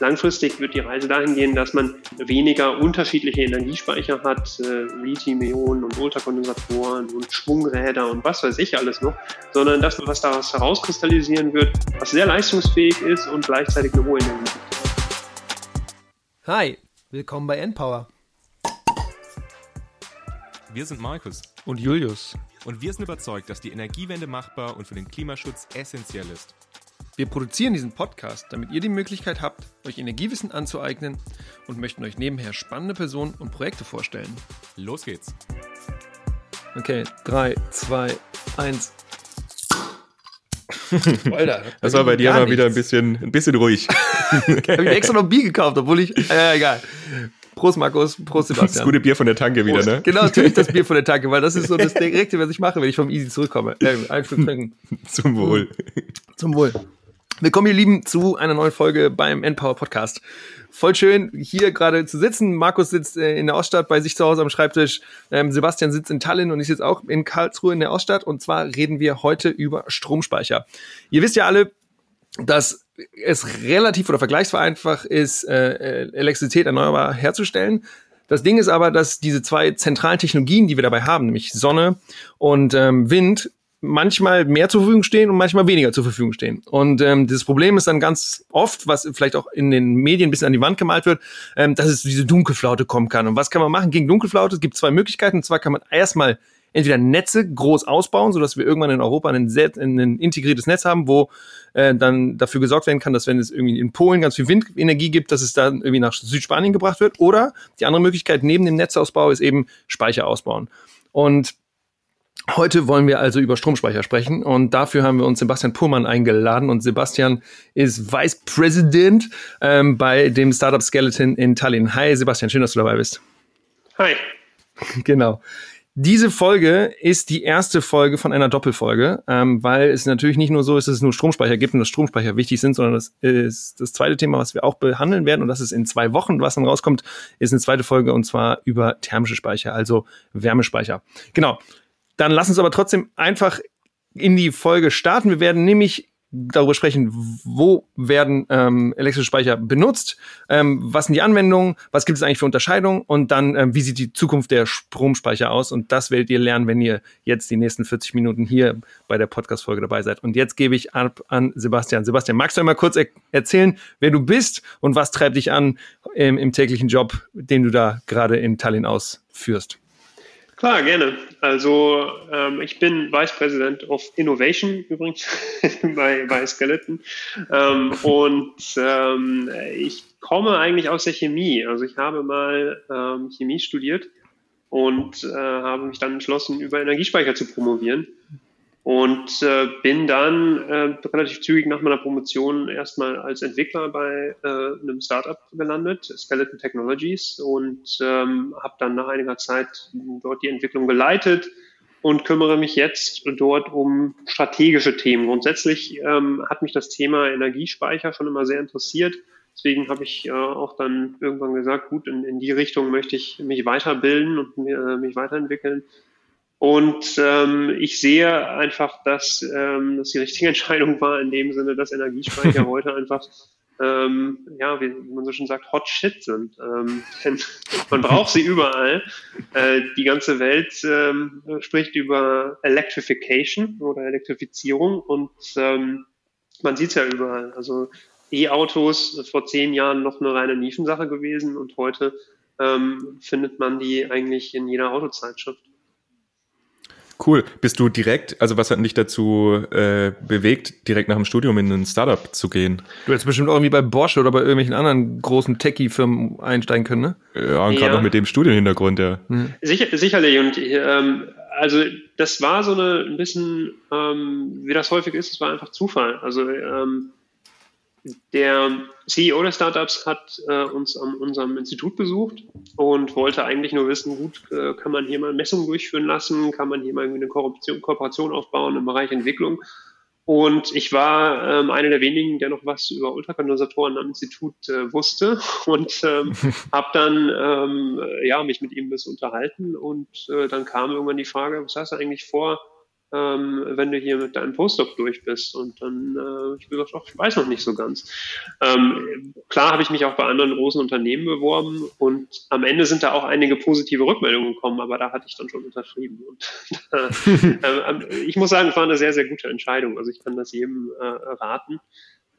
Langfristig wird die Reise dahin gehen, dass man weniger unterschiedliche Energiespeicher hat, äh, Lithium-Ionen und Ultrakondensatoren und Schwungräder und was weiß ich alles noch, sondern das, was daraus herauskristallisieren wird, was sehr leistungsfähig ist und gleichzeitig eine hohe Energie. Hi, willkommen bei Endpower. Wir sind Markus und Julius und wir sind überzeugt, dass die Energiewende machbar und für den Klimaschutz essentiell ist. Wir produzieren diesen Podcast, damit ihr die Möglichkeit habt, euch Energiewissen anzueignen und möchten euch nebenher spannende Personen und Projekte vorstellen. Los geht's. Okay, 3, 2, 1. Alter, das war bei dir mal wieder ein bisschen, ein bisschen ruhig. Habe ich extra noch Bier gekauft, obwohl ich. Äh, egal. Prost, Markus. Prost, Sebastian. Das gute Bier von der Tanke Prost. wieder, ne? Genau, natürlich das Bier von der Tanke, weil das ist so das Direkte, was ich mache, wenn ich vom Easy zurückkomme. Äh, ein Stück trinken. Zum Wohl. Zum Wohl. Willkommen, ihr Lieben, zu einer neuen Folge beim Endpower Podcast. Voll schön, hier gerade zu sitzen. Markus sitzt äh, in der Oststadt bei sich zu Hause am Schreibtisch. Ähm, Sebastian sitzt in Tallinn und ich sitze auch in Karlsruhe in der Oststadt. Und zwar reden wir heute über Stromspeicher. Ihr wisst ja alle, dass es relativ oder vergleichsvereinfacht ist, äh, äh, Elektrizität erneuerbar herzustellen. Das Ding ist aber, dass diese zwei zentralen Technologien, die wir dabei haben, nämlich Sonne und ähm, Wind, manchmal mehr zur Verfügung stehen und manchmal weniger zur Verfügung stehen. Und ähm, das Problem ist dann ganz oft, was vielleicht auch in den Medien ein bisschen an die Wand gemalt wird, ähm, dass es diese Dunkelflaute kommen kann. Und was kann man machen gegen Dunkelflaute? Es gibt zwei Möglichkeiten. Und zwar kann man erstmal entweder Netze groß ausbauen, sodass wir irgendwann in Europa ein, ein integriertes Netz haben, wo äh, dann dafür gesorgt werden kann, dass wenn es irgendwie in Polen ganz viel Windenergie gibt, dass es dann irgendwie nach Südspanien gebracht wird. Oder die andere Möglichkeit neben dem Netzausbau ist eben Speicher ausbauen. Und Heute wollen wir also über Stromspeicher sprechen und dafür haben wir uns Sebastian Purmann eingeladen und Sebastian ist Vice President ähm, bei dem Startup Skeleton in Tallinn. Hi Sebastian, schön, dass du dabei bist. Hi. Genau. Diese Folge ist die erste Folge von einer Doppelfolge, ähm, weil es natürlich nicht nur so ist, dass es nur Stromspeicher gibt und dass Stromspeicher wichtig sind, sondern das ist das zweite Thema, was wir auch behandeln werden und das ist in zwei Wochen, was dann rauskommt, ist eine zweite Folge und zwar über thermische Speicher, also Wärmespeicher. Genau. Dann lass uns aber trotzdem einfach in die Folge starten. Wir werden nämlich darüber sprechen, wo werden ähm, elektrische Speicher benutzt, ähm, was sind die Anwendungen, was gibt es eigentlich für Unterscheidungen und dann, ähm, wie sieht die Zukunft der Stromspeicher aus und das werdet ihr lernen, wenn ihr jetzt die nächsten 40 Minuten hier bei der Podcast-Folge dabei seid. Und jetzt gebe ich ab an Sebastian. Sebastian, magst du einmal kurz er erzählen, wer du bist und was treibt dich an im, im täglichen Job, den du da gerade in Tallinn ausführst? Klar, gerne. Also ähm, ich bin Vice President of Innovation übrigens bei, bei Skeleton ähm, und ähm, ich komme eigentlich aus der Chemie. Also ich habe mal ähm, Chemie studiert und äh, habe mich dann entschlossen, über Energiespeicher zu promovieren und äh, bin dann äh, relativ zügig nach meiner Promotion erstmal als Entwickler bei äh, einem Startup gelandet, Skeleton Technologies, und ähm, habe dann nach einiger Zeit dort die Entwicklung geleitet und kümmere mich jetzt dort um strategische Themen. Grundsätzlich ähm, hat mich das Thema Energiespeicher schon immer sehr interessiert. Deswegen habe ich äh, auch dann irgendwann gesagt, gut, in, in die Richtung möchte ich mich weiterbilden und äh, mich weiterentwickeln. Und ähm, ich sehe einfach, dass ähm, das die richtige Entscheidung war, in dem Sinne, dass Energiespeicher heute einfach, ähm, ja, wie man so schon sagt, hot shit sind. Ähm, denn man braucht sie überall. Äh, die ganze Welt ähm, spricht über Electrification oder Elektrifizierung und ähm, man sieht es ja überall. Also E-Autos vor zehn Jahren noch eine reine Nischensache gewesen und heute ähm, findet man die eigentlich in jeder Autozeitschrift. Cool. Bist du direkt, also was hat dich dazu äh, bewegt, direkt nach dem Studium in ein Startup zu gehen? Du hättest bestimmt auch irgendwie bei Bosch oder bei irgendwelchen anderen großen Techie-Firmen einsteigen können, ne? Ja, und gerade ja. auch mit dem Studienhintergrund, ja. Hm. Sicher, sicherlich. Und ähm, also das war so eine ein bisschen, ähm, wie das häufig ist, es war einfach Zufall. Also ähm, der CEO des Startups hat äh, uns an unserem Institut besucht und wollte eigentlich nur wissen, gut, äh, kann man hier mal Messungen durchführen lassen, kann man hier mal irgendwie eine Kooperation, Kooperation aufbauen im Bereich Entwicklung. Und ich war ähm, einer der wenigen, der noch was über Ultrakondensatoren am Institut äh, wusste und ähm, habe dann ähm, ja, mich mit ihm ein bisschen unterhalten und äh, dann kam irgendwann die Frage, was hast du eigentlich vor, ähm, wenn du hier mit deinem Postdoc durch bist. Und dann äh, ich gesagt, ach, ich weiß noch nicht so ganz. Ähm, klar habe ich mich auch bei anderen großen Unternehmen beworben und am Ende sind da auch einige positive Rückmeldungen gekommen, aber da hatte ich dann schon unterschrieben. Und äh, ich muss sagen, es war eine sehr, sehr gute Entscheidung. Also ich kann das jedem äh, raten.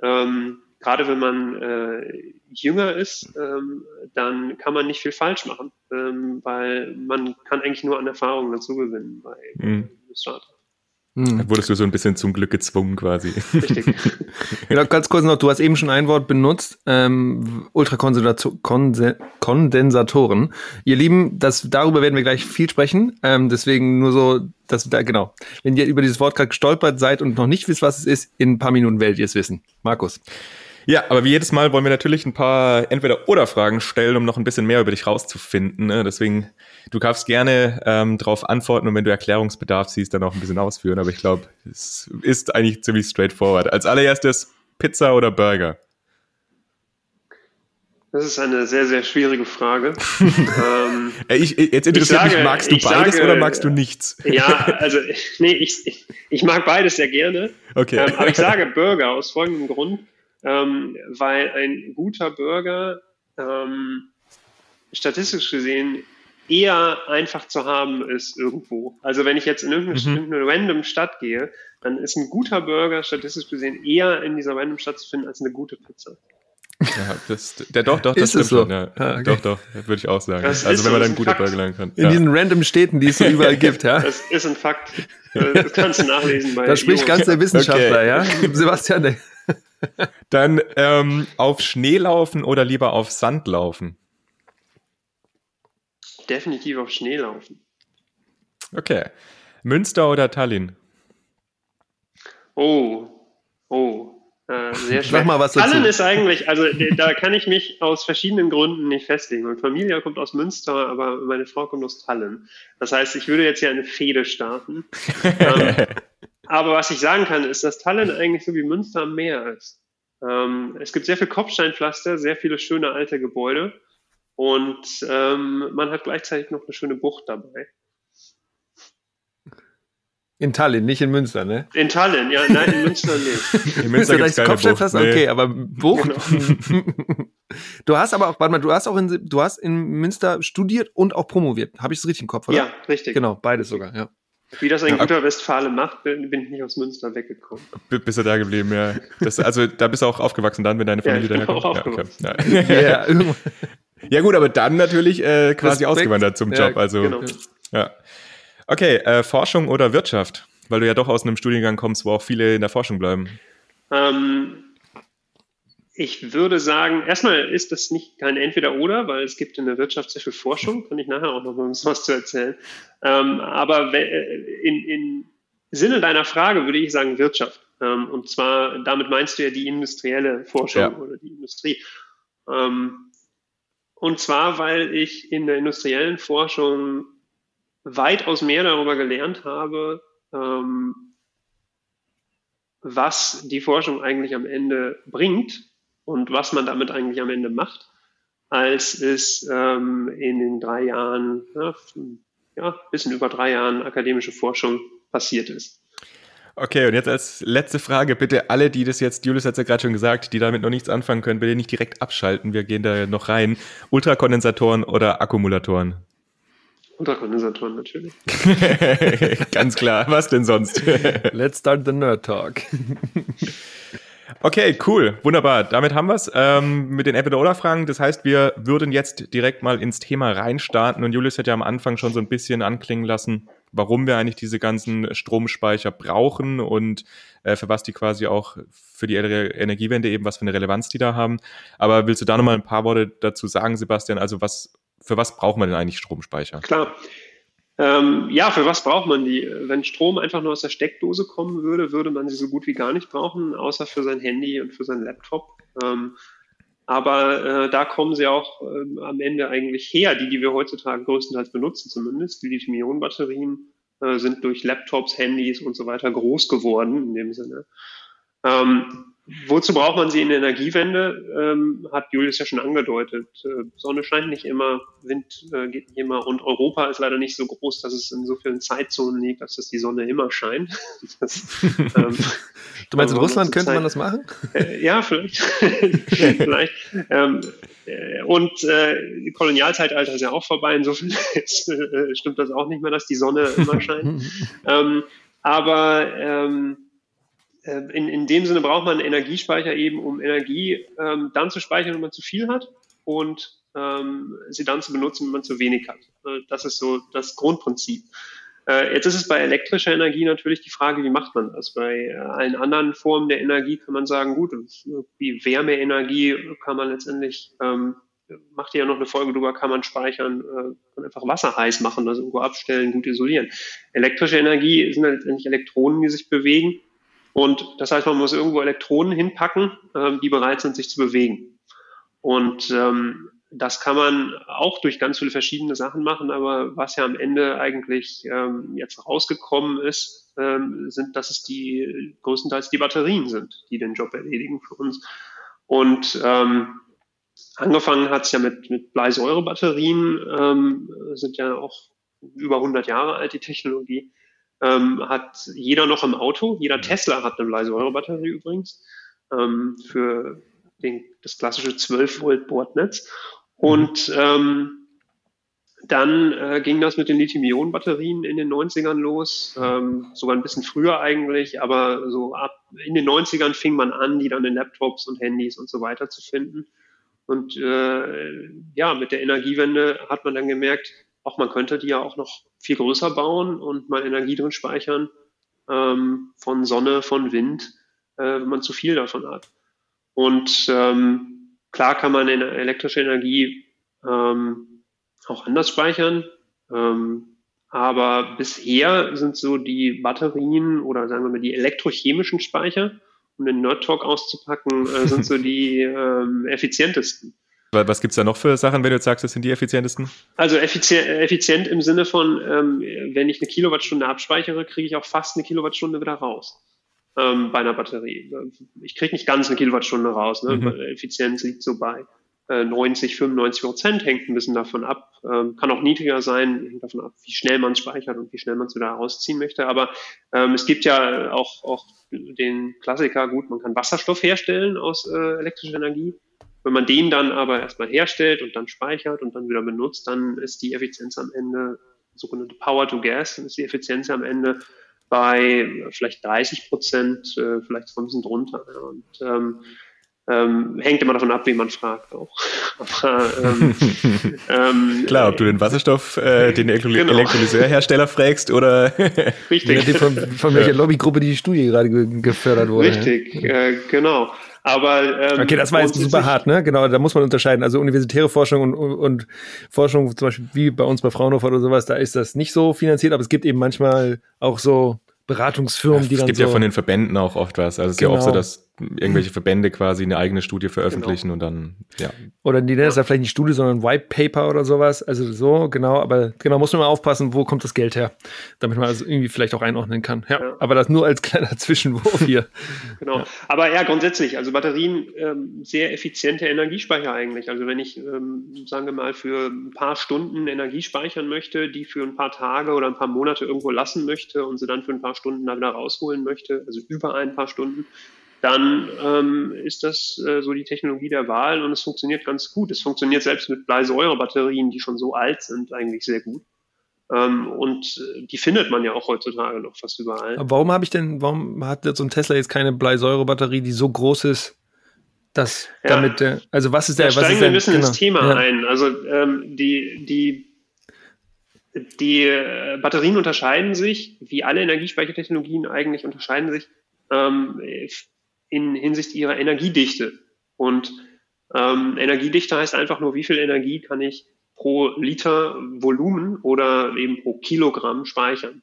Ähm, gerade wenn man äh, jünger ist, ähm, dann kann man nicht viel falsch machen, ähm, weil man kann eigentlich nur an Erfahrungen dazu gewinnen bei mhm. Startup. Mhm. Wurdest du so ein bisschen zum Glück gezwungen quasi. Richtig. genau, ganz kurz noch, du hast eben schon ein Wort benutzt, ähm, Ultrakondensatoren. Ihr Lieben, das, darüber werden wir gleich viel sprechen, ähm, deswegen nur so, dass da, genau. Wenn ihr über dieses Wort gerade gestolpert seid und noch nicht wisst, was es ist, in ein paar Minuten werdet ihr es wissen. Markus. Ja, aber wie jedes Mal wollen wir natürlich ein paar Entweder-Oder-Fragen stellen, um noch ein bisschen mehr über dich rauszufinden. Ne? Deswegen, du darfst gerne ähm, darauf antworten und wenn du Erklärungsbedarf siehst, dann auch ein bisschen ausführen. Aber ich glaube, es ist eigentlich ziemlich straightforward. Als allererstes Pizza oder Burger? Das ist eine sehr, sehr schwierige Frage. ähm, ich, jetzt interessiert sage, mich, magst du beides sage, oder magst du nichts? ja, also nee, ich, ich, mag beides sehr gerne. Okay. Ähm, aber ich sage Burger aus folgendem Grund ähm, weil ein guter Bürger ähm, statistisch gesehen eher einfach zu haben ist irgendwo. Also wenn ich jetzt in irgendeine, mhm. random Stadt gehe, dann ist ein guter Burger statistisch gesehen eher in dieser random Stadt zu finden als eine gute Pizza. Ja, das, der, doch, doch, das ist stimmt so? schon. Ja. Ah, okay. Doch, doch, würde ich auch sagen. Das also wenn man dann gute Burger lernen kann. In ja. diesen random Städten, die es so überall gibt, ja. Das ist ein Fakt. Das kannst du nachlesen bei. Da spricht ganz der Wissenschaftler, okay. ja. Sebastian, dann ähm, auf Schnee laufen oder lieber auf Sand laufen? Definitiv auf Schnee laufen. Okay. Münster oder Tallinn? Oh, oh. Äh, sehr schwer. Sag mal was dazu. Tallinn ist eigentlich, also da kann ich mich aus verschiedenen Gründen nicht festlegen. Meine Familie kommt aus Münster, aber meine Frau kommt aus Tallinn. Das heißt, ich würde jetzt hier eine Fehde starten. ähm, aber was ich sagen kann, ist, dass Tallinn eigentlich so wie Münster am Meer ist. Ähm, es gibt sehr viel Kopfsteinpflaster, sehr viele schöne alte Gebäude und ähm, man hat gleichzeitig noch eine schöne Bucht dabei. In Tallinn, nicht in Münster, ne? In Tallinn, ja, nein, in Münster nicht. In Münster gibt es Kopfsteinpflaster, nee. okay, aber Bucht. Genau. du hast aber auch, warte mal, du hast auch in, du hast in Münster studiert und auch promoviert. Habe ich es richtig im Kopf, oder? Ja, richtig. Genau, beides sogar, ja. Wie das ein ja, guter Westfale macht, bin, bin, ich nicht aus Münster weggekommen. Bist du da geblieben, ja. Das, also da bist du auch aufgewachsen dann, wenn deine Familie ja, daherkommt. Auch ja, okay. ja. ja. ja, gut, aber dann natürlich äh, quasi Respekt. ausgewandert zum Job. Also, genau. ja. Okay, äh, Forschung oder Wirtschaft? Weil du ja doch aus einem Studiengang kommst, wo auch viele in der Forschung bleiben. Ähm, ich würde sagen, erstmal ist das nicht kein Entweder-Oder, weil es gibt in der Wirtschaft sehr viel Forschung, kann ich nachher auch noch mal was zu erzählen. Ähm, aber in, in Sinne deiner Frage würde ich sagen Wirtschaft. Ähm, und zwar, damit meinst du ja die industrielle Forschung ja. oder die Industrie. Ähm, und zwar, weil ich in der industriellen Forschung weitaus mehr darüber gelernt habe, ähm, was die Forschung eigentlich am Ende bringt und was man damit eigentlich am Ende macht, als es ähm, in den drei Jahren, ja, ja, bisschen über drei Jahren akademische Forschung passiert ist. Okay, und jetzt als letzte Frage, bitte alle, die das jetzt, Julius hat es ja gerade schon gesagt, die damit noch nichts anfangen können, bitte nicht direkt abschalten, wir gehen da noch rein. Ultrakondensatoren oder Akkumulatoren? Ultrakondensatoren natürlich. Ganz klar, was denn sonst? Let's start the Nerd Talk. Okay, cool, wunderbar. Damit haben wir es ähm, mit den Entweder-Oder-Fragen. Das heißt, wir würden jetzt direkt mal ins Thema reinstarten. Und Julius hat ja am Anfang schon so ein bisschen anklingen lassen, warum wir eigentlich diese ganzen Stromspeicher brauchen und äh, für was die quasi auch für die Energiewende eben, was für eine Relevanz die da haben. Aber willst du da nochmal ein paar Worte dazu sagen, Sebastian? Also was, für was braucht man denn eigentlich Stromspeicher? Klar. Ähm, ja, für was braucht man die? Wenn Strom einfach nur aus der Steckdose kommen würde, würde man sie so gut wie gar nicht brauchen, außer für sein Handy und für seinen Laptop. Ähm, aber äh, da kommen sie auch äh, am Ende eigentlich her, die, die wir heutzutage größtenteils benutzen zumindest. Die Lithium-Ionen-Batterien äh, sind durch Laptops, Handys und so weiter groß geworden in dem Sinne. Ähm, wozu braucht man sie in der Energiewende? Ähm, hat Julius ja schon angedeutet. Äh, Sonne scheint nicht immer, Wind äh, geht nicht immer und Europa ist leider nicht so groß, dass es in so vielen Zeitzonen liegt, dass es die Sonne immer scheint. Das, ähm, du meinst, in Russland könnte Zeit, man das machen? Äh, ja, vielleicht. vielleicht. Ähm, äh, und äh, Kolonialzeitalter ist ja auch vorbei, insofern äh, stimmt das auch nicht mehr, dass die Sonne immer scheint. ähm, aber ähm, äh, in, in dem Sinne braucht man einen Energiespeicher eben, um Energie ähm, dann zu speichern, wenn man zu viel hat und ähm, sie dann zu benutzen, wenn man zu wenig hat. Äh, das ist so das Grundprinzip. Äh, jetzt ist es bei elektrischer Energie natürlich die Frage, wie macht man das? Bei äh, allen anderen Formen der Energie kann man sagen, gut, wie Wärmeenergie kann man letztendlich, ähm, macht ja noch eine Folge drüber, kann man speichern, äh, kann einfach Wasser heiß machen, also irgendwo abstellen, gut isolieren. Elektrische Energie sind letztendlich Elektronen, die sich bewegen und das heißt, man muss irgendwo Elektronen hinpacken, ähm, die bereit sind, sich zu bewegen. Und ähm, das kann man auch durch ganz viele verschiedene Sachen machen, aber was ja am Ende eigentlich ähm, jetzt rausgekommen ist, sind, dass es die größtenteils die Batterien sind, die den Job erledigen für uns. Und angefangen hat es ja mit, mit Bleisäurebatterien, sind ja auch über 100 Jahre alt, die Technologie ähm, hat jeder noch im Auto. Jeder mhm. Tesla hat eine Bleisäurebatterie übrigens ähm, für den, das klassische 12 Volt Bordnetz. Und ähm, dann äh, ging das mit den Lithium-Ionen-Batterien in den 90ern los, ähm, sogar ein bisschen früher eigentlich, aber so ab in den 90ern fing man an, die dann in Laptops und Handys und so weiter zu finden. Und äh, ja, mit der Energiewende hat man dann gemerkt, auch man könnte die ja auch noch viel größer bauen und mal Energie drin speichern ähm, von Sonne, von Wind, äh, wenn man zu viel davon hat. Und ähm, klar kann man elektrische Energie ähm, auch anders speichern. Ähm, aber bisher sind so die Batterien oder sagen wir mal die elektrochemischen Speicher, um den Nerd Talk auszupacken, äh, sind so die ähm, effizientesten. Was gibt es da noch für Sachen, wenn du jetzt sagst, das sind die effizientesten? Also effizient, effizient im Sinne von, ähm, wenn ich eine Kilowattstunde abspeichere, kriege ich auch fast eine Kilowattstunde wieder raus ähm, bei einer Batterie. Ich kriege nicht ganz eine Kilowattstunde raus. Ne? Mhm. Effizienz liegt so bei äh, 90, 95 Prozent, hängt ein bisschen davon ab. Ähm, kann auch niedriger sein, hängt davon ab, wie schnell man speichert und wie schnell man es wieder rausziehen möchte. Aber ähm, es gibt ja auch, auch den Klassiker, gut, man kann Wasserstoff herstellen aus äh, elektrischer Energie wenn man den dann aber erstmal herstellt und dann speichert und dann wieder benutzt, dann ist die Effizienz am Ende, sogenannte Power to Gas, dann ist die Effizienz am Ende bei vielleicht 30 Prozent, äh, vielleicht ein bisschen drunter. Und ähm, ähm, hängt immer davon ab, wie man fragt auch. Aber, ähm, ähm, Klar, ob du den Wasserstoff, äh, den Elektro genau. Elektrolyseurhersteller fragst oder Richtig. von, von welcher Lobbygruppe die Studie gerade gefördert wurde. Richtig, äh, genau. Aber ähm, okay, das war jetzt super hart, ne? Genau, da muss man unterscheiden. Also universitäre Forschung und, und Forschung, zum Beispiel wie bei uns bei Fraunhofer oder sowas, da ist das nicht so finanziert, aber es gibt eben manchmal auch so Beratungsfirmen, ja, die dann. Es gibt so ja von den Verbänden auch oft was. Also es ist genau. ja auch so, genau. dass irgendwelche Verbände quasi eine eigene Studie veröffentlichen genau. und dann, ja. Oder die nennen es ja vielleicht nicht Studie, sondern White Paper oder sowas. Also so, genau, aber genau, muss man mal aufpassen, wo kommt das Geld her, damit man also irgendwie vielleicht auch einordnen kann. Ja, ja. aber das nur als kleiner Zwischenwurf hier. genau. Ja. Aber ja, grundsätzlich, also Batterien, ähm, sehr effiziente Energiespeicher eigentlich. Also wenn ich, ähm, sagen wir mal, für ein paar Stunden Energie speichern möchte, die für ein paar Tage oder ein paar Monate irgendwo lassen möchte und sie dann für ein paar Stunden da wieder rausholen möchte, also über ein paar Stunden, dann ähm, ist das äh, so die Technologie der Wahl und es funktioniert ganz gut. Es funktioniert selbst mit Bleisäurebatterien, die schon so alt sind, eigentlich sehr gut. Ähm, und äh, die findet man ja auch heutzutage noch fast überall. Aber warum habe ich denn, warum hat so ein Tesla jetzt keine Bleisäurebatterie, die so groß ist, dass ja. damit, äh, also was ist der, da was ist wir ein bisschen genau. ins Thema ja. ein. Also ähm, die, die die äh, Batterien unterscheiden sich, wie alle Energiespeichertechnologien eigentlich unterscheiden sich ähm, in Hinsicht ihrer Energiedichte. Und ähm, Energiedichte heißt einfach nur, wie viel Energie kann ich pro Liter Volumen oder eben pro Kilogramm speichern.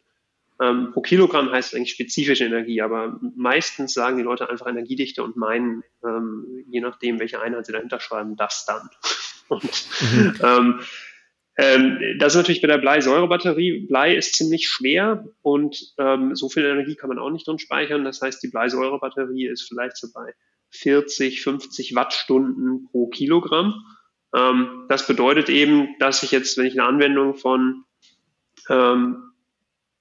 Ähm, pro Kilogramm heißt eigentlich spezifische Energie, aber meistens sagen die Leute einfach Energiedichte und meinen, ähm, je nachdem, welche Einheit sie dahinter schreiben, das dann. Und mhm. ähm, ähm, das ist natürlich bei der Bleisäurebatterie. Blei ist ziemlich schwer und ähm, so viel Energie kann man auch nicht drin speichern. Das heißt, die Bleisäurebatterie ist vielleicht so bei 40, 50 Wattstunden pro Kilogramm. Ähm, das bedeutet eben, dass ich jetzt, wenn ich eine Anwendung von ähm,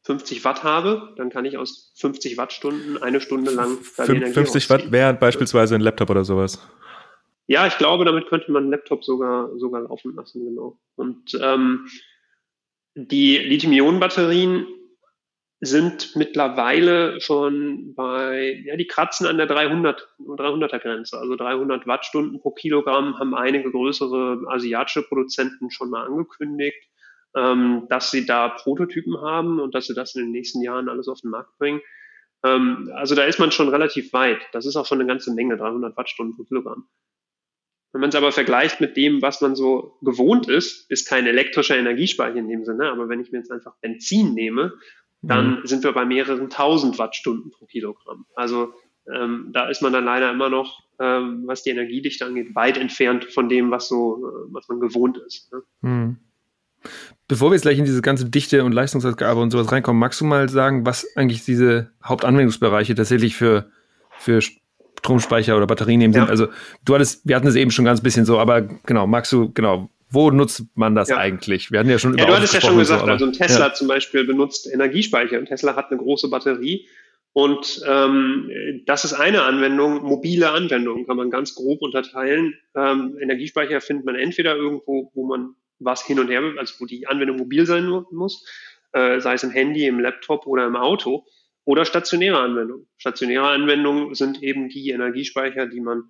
50 Watt habe, dann kann ich aus 50 Wattstunden eine Stunde lang 50 Watt wäre beispielsweise ein Laptop oder sowas. Ja, ich glaube, damit könnte man einen Laptop sogar, sogar laufen lassen, genau. Und ähm, die Lithium-Ionen-Batterien sind mittlerweile schon bei, ja, die kratzen an der 300, 300er Grenze. Also 300 Wattstunden pro Kilogramm haben einige größere asiatische Produzenten schon mal angekündigt, ähm, dass sie da Prototypen haben und dass sie das in den nächsten Jahren alles auf den Markt bringen. Ähm, also da ist man schon relativ weit. Das ist auch schon eine ganze Menge, 300 Wattstunden pro Kilogramm. Wenn man es aber vergleicht mit dem, was man so gewohnt ist, ist kein elektrischer Energiespeicher in dem Sinne, aber wenn ich mir jetzt einfach Benzin nehme, dann mhm. sind wir bei mehreren tausend Wattstunden pro Kilogramm. Also ähm, da ist man dann leider immer noch, ähm, was die Energiedichte angeht, weit entfernt von dem, was so, äh, was man gewohnt ist. Ne? Mhm. Bevor wir jetzt gleich in diese ganze Dichte und Leistungsausgabe und sowas reinkommen, magst du mal sagen, was eigentlich diese Hauptanwendungsbereiche tatsächlich für, für Stromspeicher oder Batterien ja. sind? Also du hattest, wir hatten es eben schon ganz bisschen so, aber genau, magst du, genau, wo nutzt man das ja. eigentlich? Wir hatten ja schon Ja, du hattest ja schon gesagt, so, also ein Tesla ja. zum Beispiel benutzt Energiespeicher und Tesla hat eine große Batterie. Und ähm, das ist eine Anwendung, mobile Anwendung kann man ganz grob unterteilen. Ähm, Energiespeicher findet man entweder irgendwo, wo man was hin und her, also wo die Anwendung mobil sein muss, äh, sei es im Handy, im Laptop oder im Auto, oder stationäre Anwendungen. Stationäre Anwendungen sind eben die Energiespeicher, die man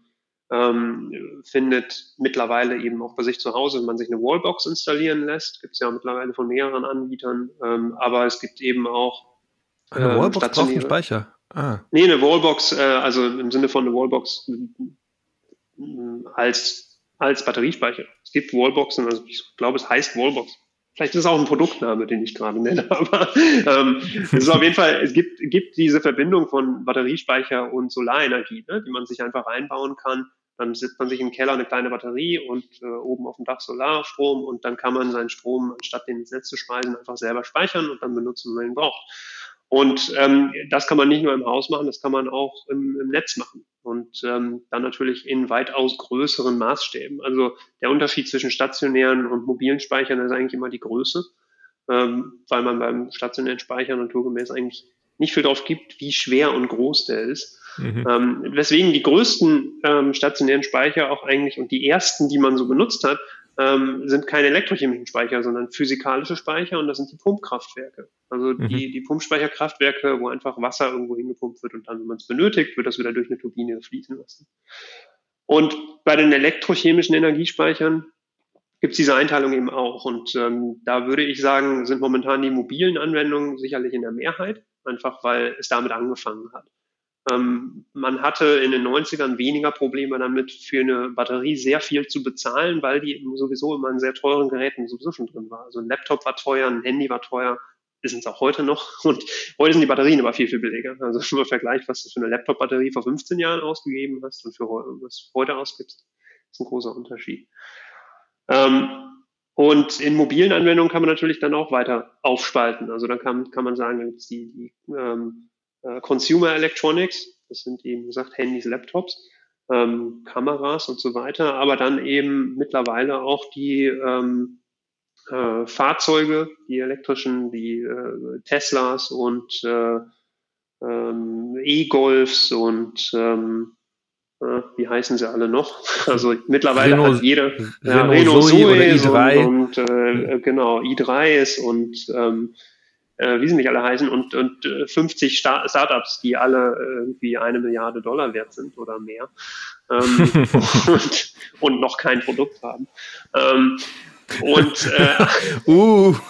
ähm, findet mittlerweile eben auch bei sich zu Hause, wenn man sich eine Wallbox installieren lässt. Gibt es ja mittlerweile von mehreren Anbietern. Ähm, aber es gibt eben auch. Äh, eine Wallbox braucht einen Speicher. Ah. Nee, eine Wallbox, äh, also im Sinne von eine Wallbox äh, als, als Batteriespeicher. Es gibt Wallboxen, also ich glaube, es heißt Wallbox. Vielleicht ist es auch ein Produktname, den ich gerade nenne, aber ähm, es ist auf jeden Fall, es gibt, gibt diese Verbindung von Batteriespeicher und Solarenergie, ne, die man sich einfach einbauen kann. Dann setzt man sich im Keller eine kleine Batterie und äh, oben auf dem Dach Solarstrom und dann kann man seinen Strom, anstatt den ins Netz zu speisen, einfach selber speichern und dann benutzen, wenn man ihn braucht. Und ähm, das kann man nicht nur im Haus machen, das kann man auch im, im Netz machen. Und ähm, dann natürlich in weitaus größeren Maßstäben. Also der Unterschied zwischen stationären und mobilen Speichern ist eigentlich immer die Größe, ähm, weil man beim stationären Speicher naturgemäß eigentlich nicht viel drauf gibt, wie schwer und groß der ist. Mhm. Ähm, weswegen die größten ähm, stationären Speicher auch eigentlich und die ersten, die man so benutzt hat, ähm, sind keine elektrochemischen Speicher, sondern physikalische Speicher und das sind die Pumpkraftwerke. Also mhm. die, die Pumpspeicherkraftwerke, wo einfach Wasser irgendwo hingepumpt wird und dann, wenn man es benötigt, wird das wieder durch eine Turbine fließen lassen. Und bei den elektrochemischen Energiespeichern gibt es diese Einteilung eben auch. Und ähm, da würde ich sagen, sind momentan die mobilen Anwendungen sicherlich in der Mehrheit, einfach weil es damit angefangen hat. Ähm, man hatte in den 90ern weniger Probleme damit, für eine Batterie sehr viel zu bezahlen, weil die sowieso immer in sehr teuren Geräten sowieso schon drin war. Also ein Laptop war teuer, ein Handy war teuer, ist es auch heute noch. Und heute sind die Batterien aber viel, viel billiger. Also wenn man vergleicht, was du für eine Laptop-Batterie vor 15 Jahren ausgegeben hast und für was heute ausgibst, ist ein großer Unterschied. Ähm, und in mobilen Anwendungen kann man natürlich dann auch weiter aufspalten. Also dann kann, kann man sagen, die, die ähm, äh, Consumer Electronics, das sind eben, gesagt, Handys, Laptops, ähm, Kameras und so weiter, aber dann eben mittlerweile auch die ähm, äh, Fahrzeuge, die elektrischen, die äh, Teslas und äh, ähm, E-Golfs und ähm, äh, wie heißen sie alle noch? Also mittlerweile Renault, hat jeder ja, Renault, Zoe, Zoe oder i3 und, und äh, genau i3 ist und ähm, äh, wie sie nicht alle heißen, und, und äh, 50 Star Startups, die alle irgendwie eine Milliarde Dollar wert sind oder mehr ähm, und, und, noch kein Produkt haben. Ähm, und äh, uh,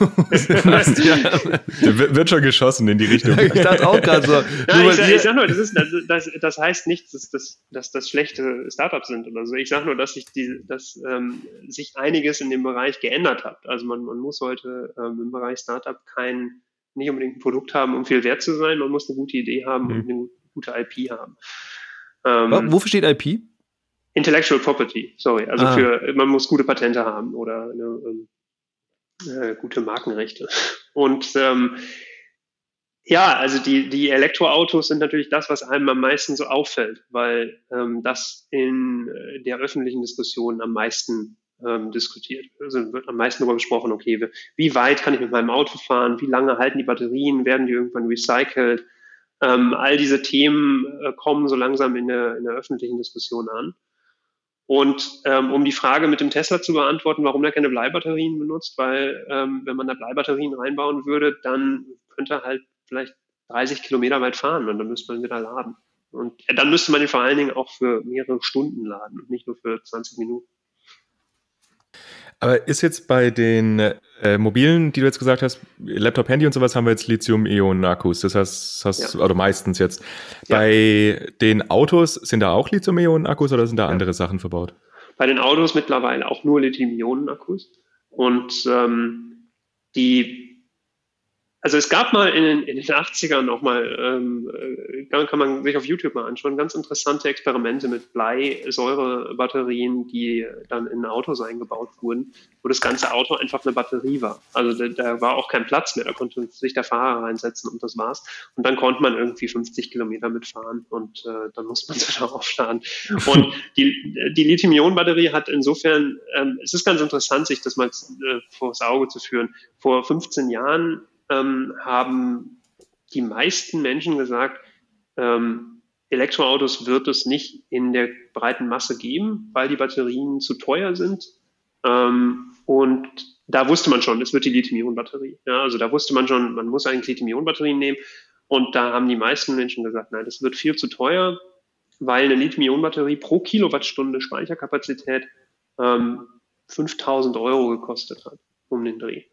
wird schon geschossen in die Richtung. ich dachte auch gerade so. Nein, ich, ich, sag nur, das, ist, das, das heißt nicht, dass das, dass das schlechte Startups sind oder so. Ich sage nur, dass sich die, dass ähm, sich einiges in dem Bereich geändert hat. Also man, man muss heute ähm, im Bereich Startup kein nicht unbedingt ein Produkt haben, um viel wert zu sein. Man muss eine gute Idee haben mhm. und eine gute IP haben. Ähm, Wofür steht IP? Intellectual Property, sorry. Also ah. für, man muss gute Patente haben oder eine, ähm, äh, gute Markenrechte. Und ähm, Ja, also die, die Elektroautos sind natürlich das, was einem am meisten so auffällt, weil ähm, das in äh, der öffentlichen Diskussion am meisten ähm, diskutiert. Also wird am meisten darüber gesprochen, okay, wie weit kann ich mit meinem Auto fahren, wie lange halten die Batterien, werden die irgendwann recycelt. Ähm, all diese Themen äh, kommen so langsam in der, in der öffentlichen Diskussion an. Und ähm, um die Frage mit dem Tesla zu beantworten, warum er keine Bleibatterien benutzt, weil ähm, wenn man da Bleibatterien reinbauen würde, dann könnte er halt vielleicht 30 Kilometer weit fahren und dann müsste man wieder laden. Und dann müsste man ihn vor allen Dingen auch für mehrere Stunden laden und nicht nur für 20 Minuten. Aber ist jetzt bei den äh, mobilen, die du jetzt gesagt hast, Laptop, Handy und sowas, haben wir jetzt Lithium-Ionen-Akkus. Das heißt, hast, ja. oder meistens jetzt. Ja. Bei den Autos sind da auch Lithium-Ionen-Akkus oder sind da ja. andere Sachen verbaut? Bei den Autos mittlerweile auch nur Lithium-Ionen-Akkus. Und ähm, die also es gab mal in den, in den 80ern auch mal, ähm, äh, kann man sich auf YouTube mal anschauen, ganz interessante Experimente mit Bleisäurebatterien, die dann in Autos eingebaut wurden, wo das ganze Auto einfach eine Batterie war. Also da, da war auch kein Platz mehr, da konnte sich der Fahrer reinsetzen und das war's. Und dann konnte man irgendwie 50 Kilometer mitfahren und äh, dann musste man sie da aufladen. Und die, die Lithium-Ionen-Batterie hat insofern, ähm, es ist ganz interessant, sich das mal äh, vors Auge zu führen. Vor 15 Jahren ähm, haben die meisten Menschen gesagt, ähm, Elektroautos wird es nicht in der breiten Masse geben, weil die Batterien zu teuer sind. Ähm, und da wusste man schon, es wird die Lithium-Ionen-Batterie. Ja, also da wusste man schon, man muss eigentlich Lithium-Ionen-Batterien nehmen. Und da haben die meisten Menschen gesagt, nein, das wird viel zu teuer, weil eine Lithium-Ionen-Batterie pro Kilowattstunde Speicherkapazität ähm, 5000 Euro gekostet hat um den Dreh.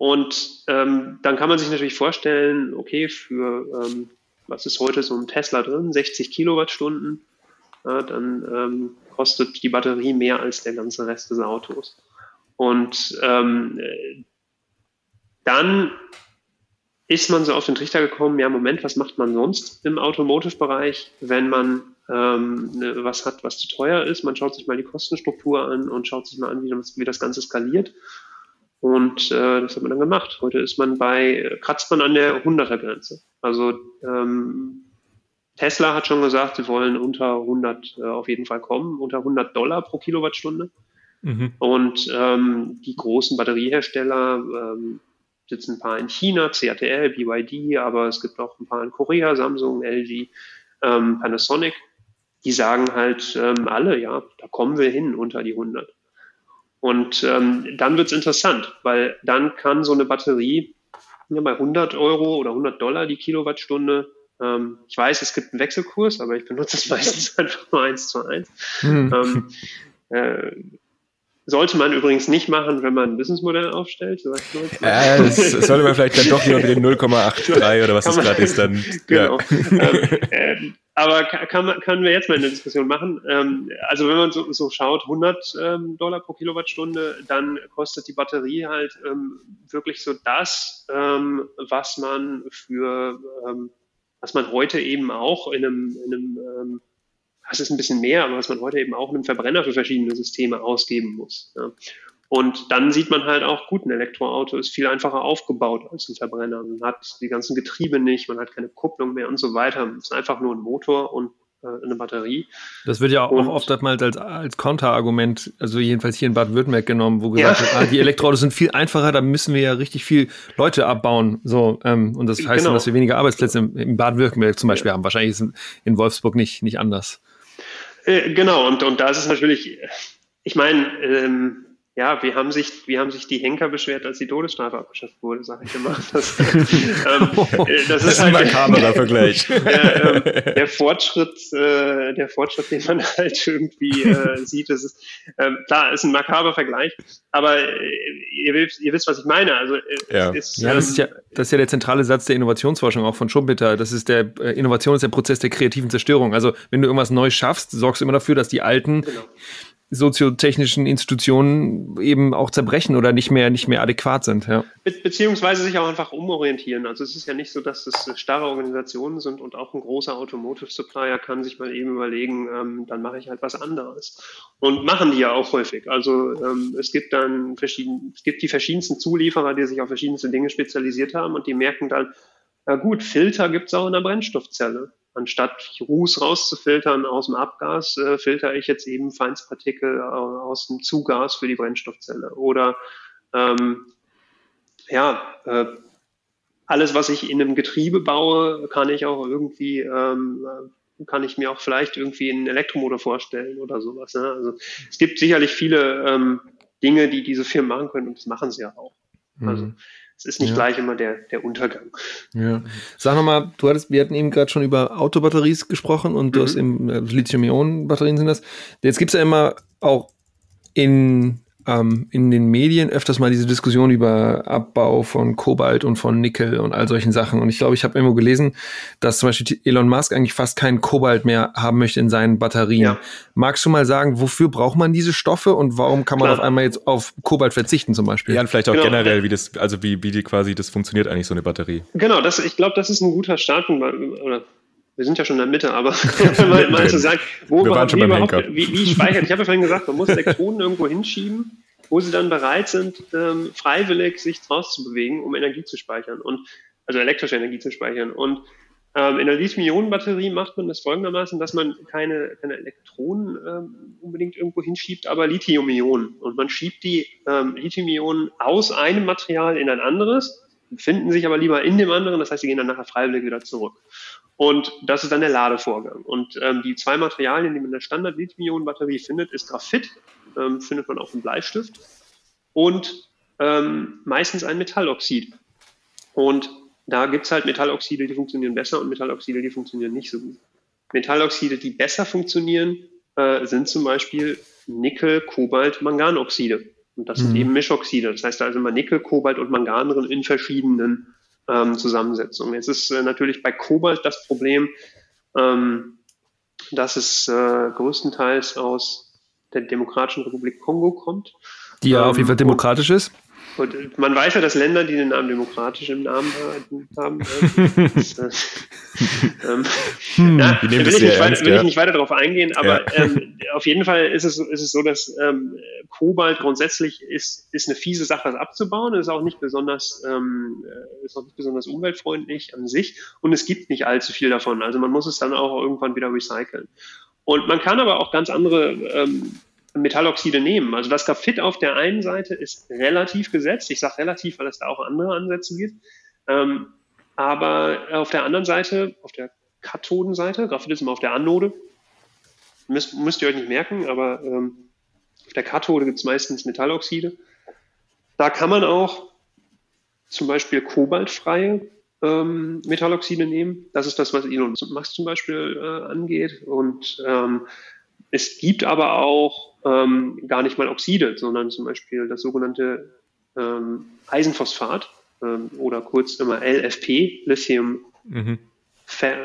Und ähm, dann kann man sich natürlich vorstellen, okay, für ähm, was ist heute so ein Tesla drin, 60 Kilowattstunden, ja, dann ähm, kostet die Batterie mehr als der ganze Rest des Autos. Und ähm, dann ist man so auf den Trichter gekommen, ja, Moment, was macht man sonst im Automotive-Bereich, wenn man ähm, ne, was hat, was zu teuer ist? Man schaut sich mal die Kostenstruktur an und schaut sich mal an, wie das, wie das Ganze skaliert. Und äh, das hat man dann gemacht. Heute ist man bei, kratzt man an der 100er-Grenze. Also ähm, Tesla hat schon gesagt, sie wollen unter 100 äh, auf jeden Fall kommen, unter 100 Dollar pro Kilowattstunde. Mhm. Und ähm, die großen Batteriehersteller ähm, sitzen ein paar in China, CATL, BYD, aber es gibt auch ein paar in Korea, Samsung, LG, ähm, Panasonic. Die sagen halt ähm, alle, ja, da kommen wir hin unter die 100. Und ähm, dann wird's interessant, weil dann kann so eine Batterie ja, bei 100 Euro oder 100 Dollar die Kilowattstunde, ähm, ich weiß, es gibt einen Wechselkurs, aber ich benutze es meistens einfach nur eins zu eins. Hm. Ähm, äh, sollte man übrigens nicht machen, wenn man ein Businessmodell aufstellt. So ja, das sollte man vielleicht dann doch lieber mit den 0,83 oder was das gerade ist dann. Genau. Ja. Ähm, äh, aber kann, können wir jetzt mal eine Diskussion machen. Ähm, also wenn man so, so schaut, 100 ähm, Dollar pro Kilowattstunde, dann kostet die Batterie halt ähm, wirklich so das, ähm, was man für, ähm, was man heute eben auch in einem, in einem ähm, das ist ein bisschen mehr, aber was man heute eben auch in einem Verbrenner für verschiedene Systeme ausgeben muss. Ja. Und dann sieht man halt auch, gut, ein Elektroauto ist viel einfacher aufgebaut als ein Verbrenner. Man hat die ganzen Getriebe nicht, man hat keine Kupplung mehr und so weiter. Es ist einfach nur ein Motor und äh, eine Batterie. Das wird ja auch und, oftmals als, als Konterargument, also jedenfalls hier in Baden-Württemberg genommen, wo gesagt ja. wird, ah, die Elektroautos sind viel einfacher, da müssen wir ja richtig viel Leute abbauen. So, ähm, und das heißt genau. dann, dass wir weniger Arbeitsplätze in, in Baden-Württemberg zum Beispiel ja. haben. Wahrscheinlich ist es in Wolfsburg nicht, nicht anders. Äh, genau, und, und da ist es natürlich, ich meine, ähm, ja, wie haben sich, wie haben sich die Henker beschwert, als die Todesstrafe abgeschafft wurde, sage ich immer. Das, ähm, äh, das, das ist, halt ein makaberer Vergleich. Der, ähm, der, Fortschritt, äh, der Fortschritt, den man halt irgendwie äh, sieht, das ist ähm, klar, ist ein makaber Vergleich, aber äh, ihr, wisst, ihr wisst, was ich meine. Also äh, ja. Ist, ja, das ist ja, das ist ja der zentrale Satz der Innovationsforschung auch von Schumpeter. Das ist der äh, Innovation ist der Prozess der kreativen Zerstörung. Also wenn du irgendwas Neues schaffst, sorgst du immer dafür, dass die alten genau soziotechnischen Institutionen eben auch zerbrechen oder nicht mehr, nicht mehr adäquat sind. Ja. Be beziehungsweise sich auch einfach umorientieren. Also es ist ja nicht so, dass es starre Organisationen sind und auch ein großer Automotive Supplier kann sich mal eben überlegen, ähm, dann mache ich halt was anderes. Und machen die ja auch häufig. Also ähm, es gibt dann verschieden, es gibt die verschiedensten Zulieferer, die sich auf verschiedenste Dinge spezialisiert haben und die merken dann, ja gut, Filter gibt es auch in der Brennstoffzelle. Anstatt Ruß rauszufiltern aus dem Abgas, äh, filter ich jetzt eben Feinstpartikel äh, aus dem Zugas für die Brennstoffzelle. Oder ähm, ja, äh, alles, was ich in einem Getriebe baue, kann ich auch irgendwie, ähm, kann ich mir auch vielleicht irgendwie einen Elektromotor vorstellen oder sowas. Ne? Also es gibt sicherlich viele ähm, Dinge, die diese Firmen machen können und das machen sie ja auch. Also mhm. Es ist nicht ja. gleich immer der, der Untergang. Ja. Sag nochmal, du hattest, wir hatten eben gerade schon über Autobatteries gesprochen und mhm. du hast eben äh, Lithium-Ionen-Batterien sind das. Jetzt gibt es ja immer auch in ähm, in den Medien öfters mal diese Diskussion über Abbau von Kobalt und von Nickel und all solchen Sachen. Und ich glaube, ich habe irgendwo gelesen, dass zum Beispiel Elon Musk eigentlich fast keinen Kobalt mehr haben möchte in seinen Batterien. Ja. Magst du mal sagen, wofür braucht man diese Stoffe und warum kann man Klar. auf einmal jetzt auf Kobalt verzichten zum Beispiel? Ja, und vielleicht auch genau. generell, wie das, also wie, wie die quasi, das funktioniert eigentlich so eine Batterie. Genau, das, ich glaube, das ist ein guter Startpunkt, wir sind ja schon in der Mitte, aber mal, mal zu sagen, wo wir beim überhaupt, wie, wie speichert. Ich habe ja vorhin gesagt, man muss Elektronen irgendwo hinschieben wo sie dann bereit sind, ähm, freiwillig sich rauszubewegen, um Energie zu speichern und also elektrische Energie zu speichern. Und ähm, in der Lithium-Ionen-Batterie macht man das folgendermaßen, dass man keine, keine Elektronen ähm, unbedingt irgendwo hinschiebt, aber Lithium-Ionen. Und man schiebt die ähm, Lithium-Ionen aus einem Material in ein anderes, befinden sich aber lieber in dem anderen, das heißt, sie gehen dann nachher freiwillig wieder zurück. Und das ist dann der Ladevorgang. Und ähm, die zwei Materialien, die man in der Standard-Lithium-Ionen-Batterie findet, ist Graphit, ähm, findet man auf dem Bleistift, und ähm, meistens ein Metalloxid. Und da gibt es halt Metalloxide, die funktionieren besser und Metalloxide, die funktionieren nicht so gut. Metalloxide, die besser funktionieren, äh, sind zum Beispiel Nickel, Kobalt, Manganoxide. Und das mhm. sind eben Mischoxide. Das heißt, da ist immer Nickel, Kobalt und Mangan drin in verschiedenen ähm, Zusammensetzung. Jetzt ist äh, natürlich bei Kobalt das Problem, ähm, dass es äh, größtenteils aus der Demokratischen Republik Kongo kommt. Die ja ähm, auf jeden Fall demokratisch ist. Und man weiß ja, dass Länder, die den Namen demokratisch im Namen haben, das, äh, ähm, hm, na, will, ich nicht, ernst, will ja. ich nicht weiter darauf eingehen, aber ja. ähm, auf jeden Fall ist es, ist es so, dass ähm, Kobalt grundsätzlich ist, ist eine fiese Sache, das abzubauen. ist auch nicht besonders, ähm, äh, ist auch nicht besonders umweltfreundlich an sich und es gibt nicht allzu viel davon. Also man muss es dann auch irgendwann wieder recyceln. Und man kann aber auch ganz andere ähm, Metalloxide nehmen. Also das Graphit auf der einen Seite ist relativ gesetzt. Ich sage relativ, weil es da auch andere Ansätze gibt. Ähm, aber auf der anderen Seite, auf der Kathodenseite, Graphit ist immer auf der Anode, müsst, müsst ihr euch nicht merken, aber ähm, auf der Kathode gibt es meistens Metalloxide. Da kann man auch zum Beispiel kobaltfreie ähm, Metalloxide nehmen. Das ist das, was Elon Musk zum Beispiel äh, angeht. Und ähm, es gibt aber auch ähm, gar nicht mal Oxide, sondern zum Beispiel das sogenannte ähm, Eisenphosphat ähm, oder kurz immer LFP, Lithium, mhm.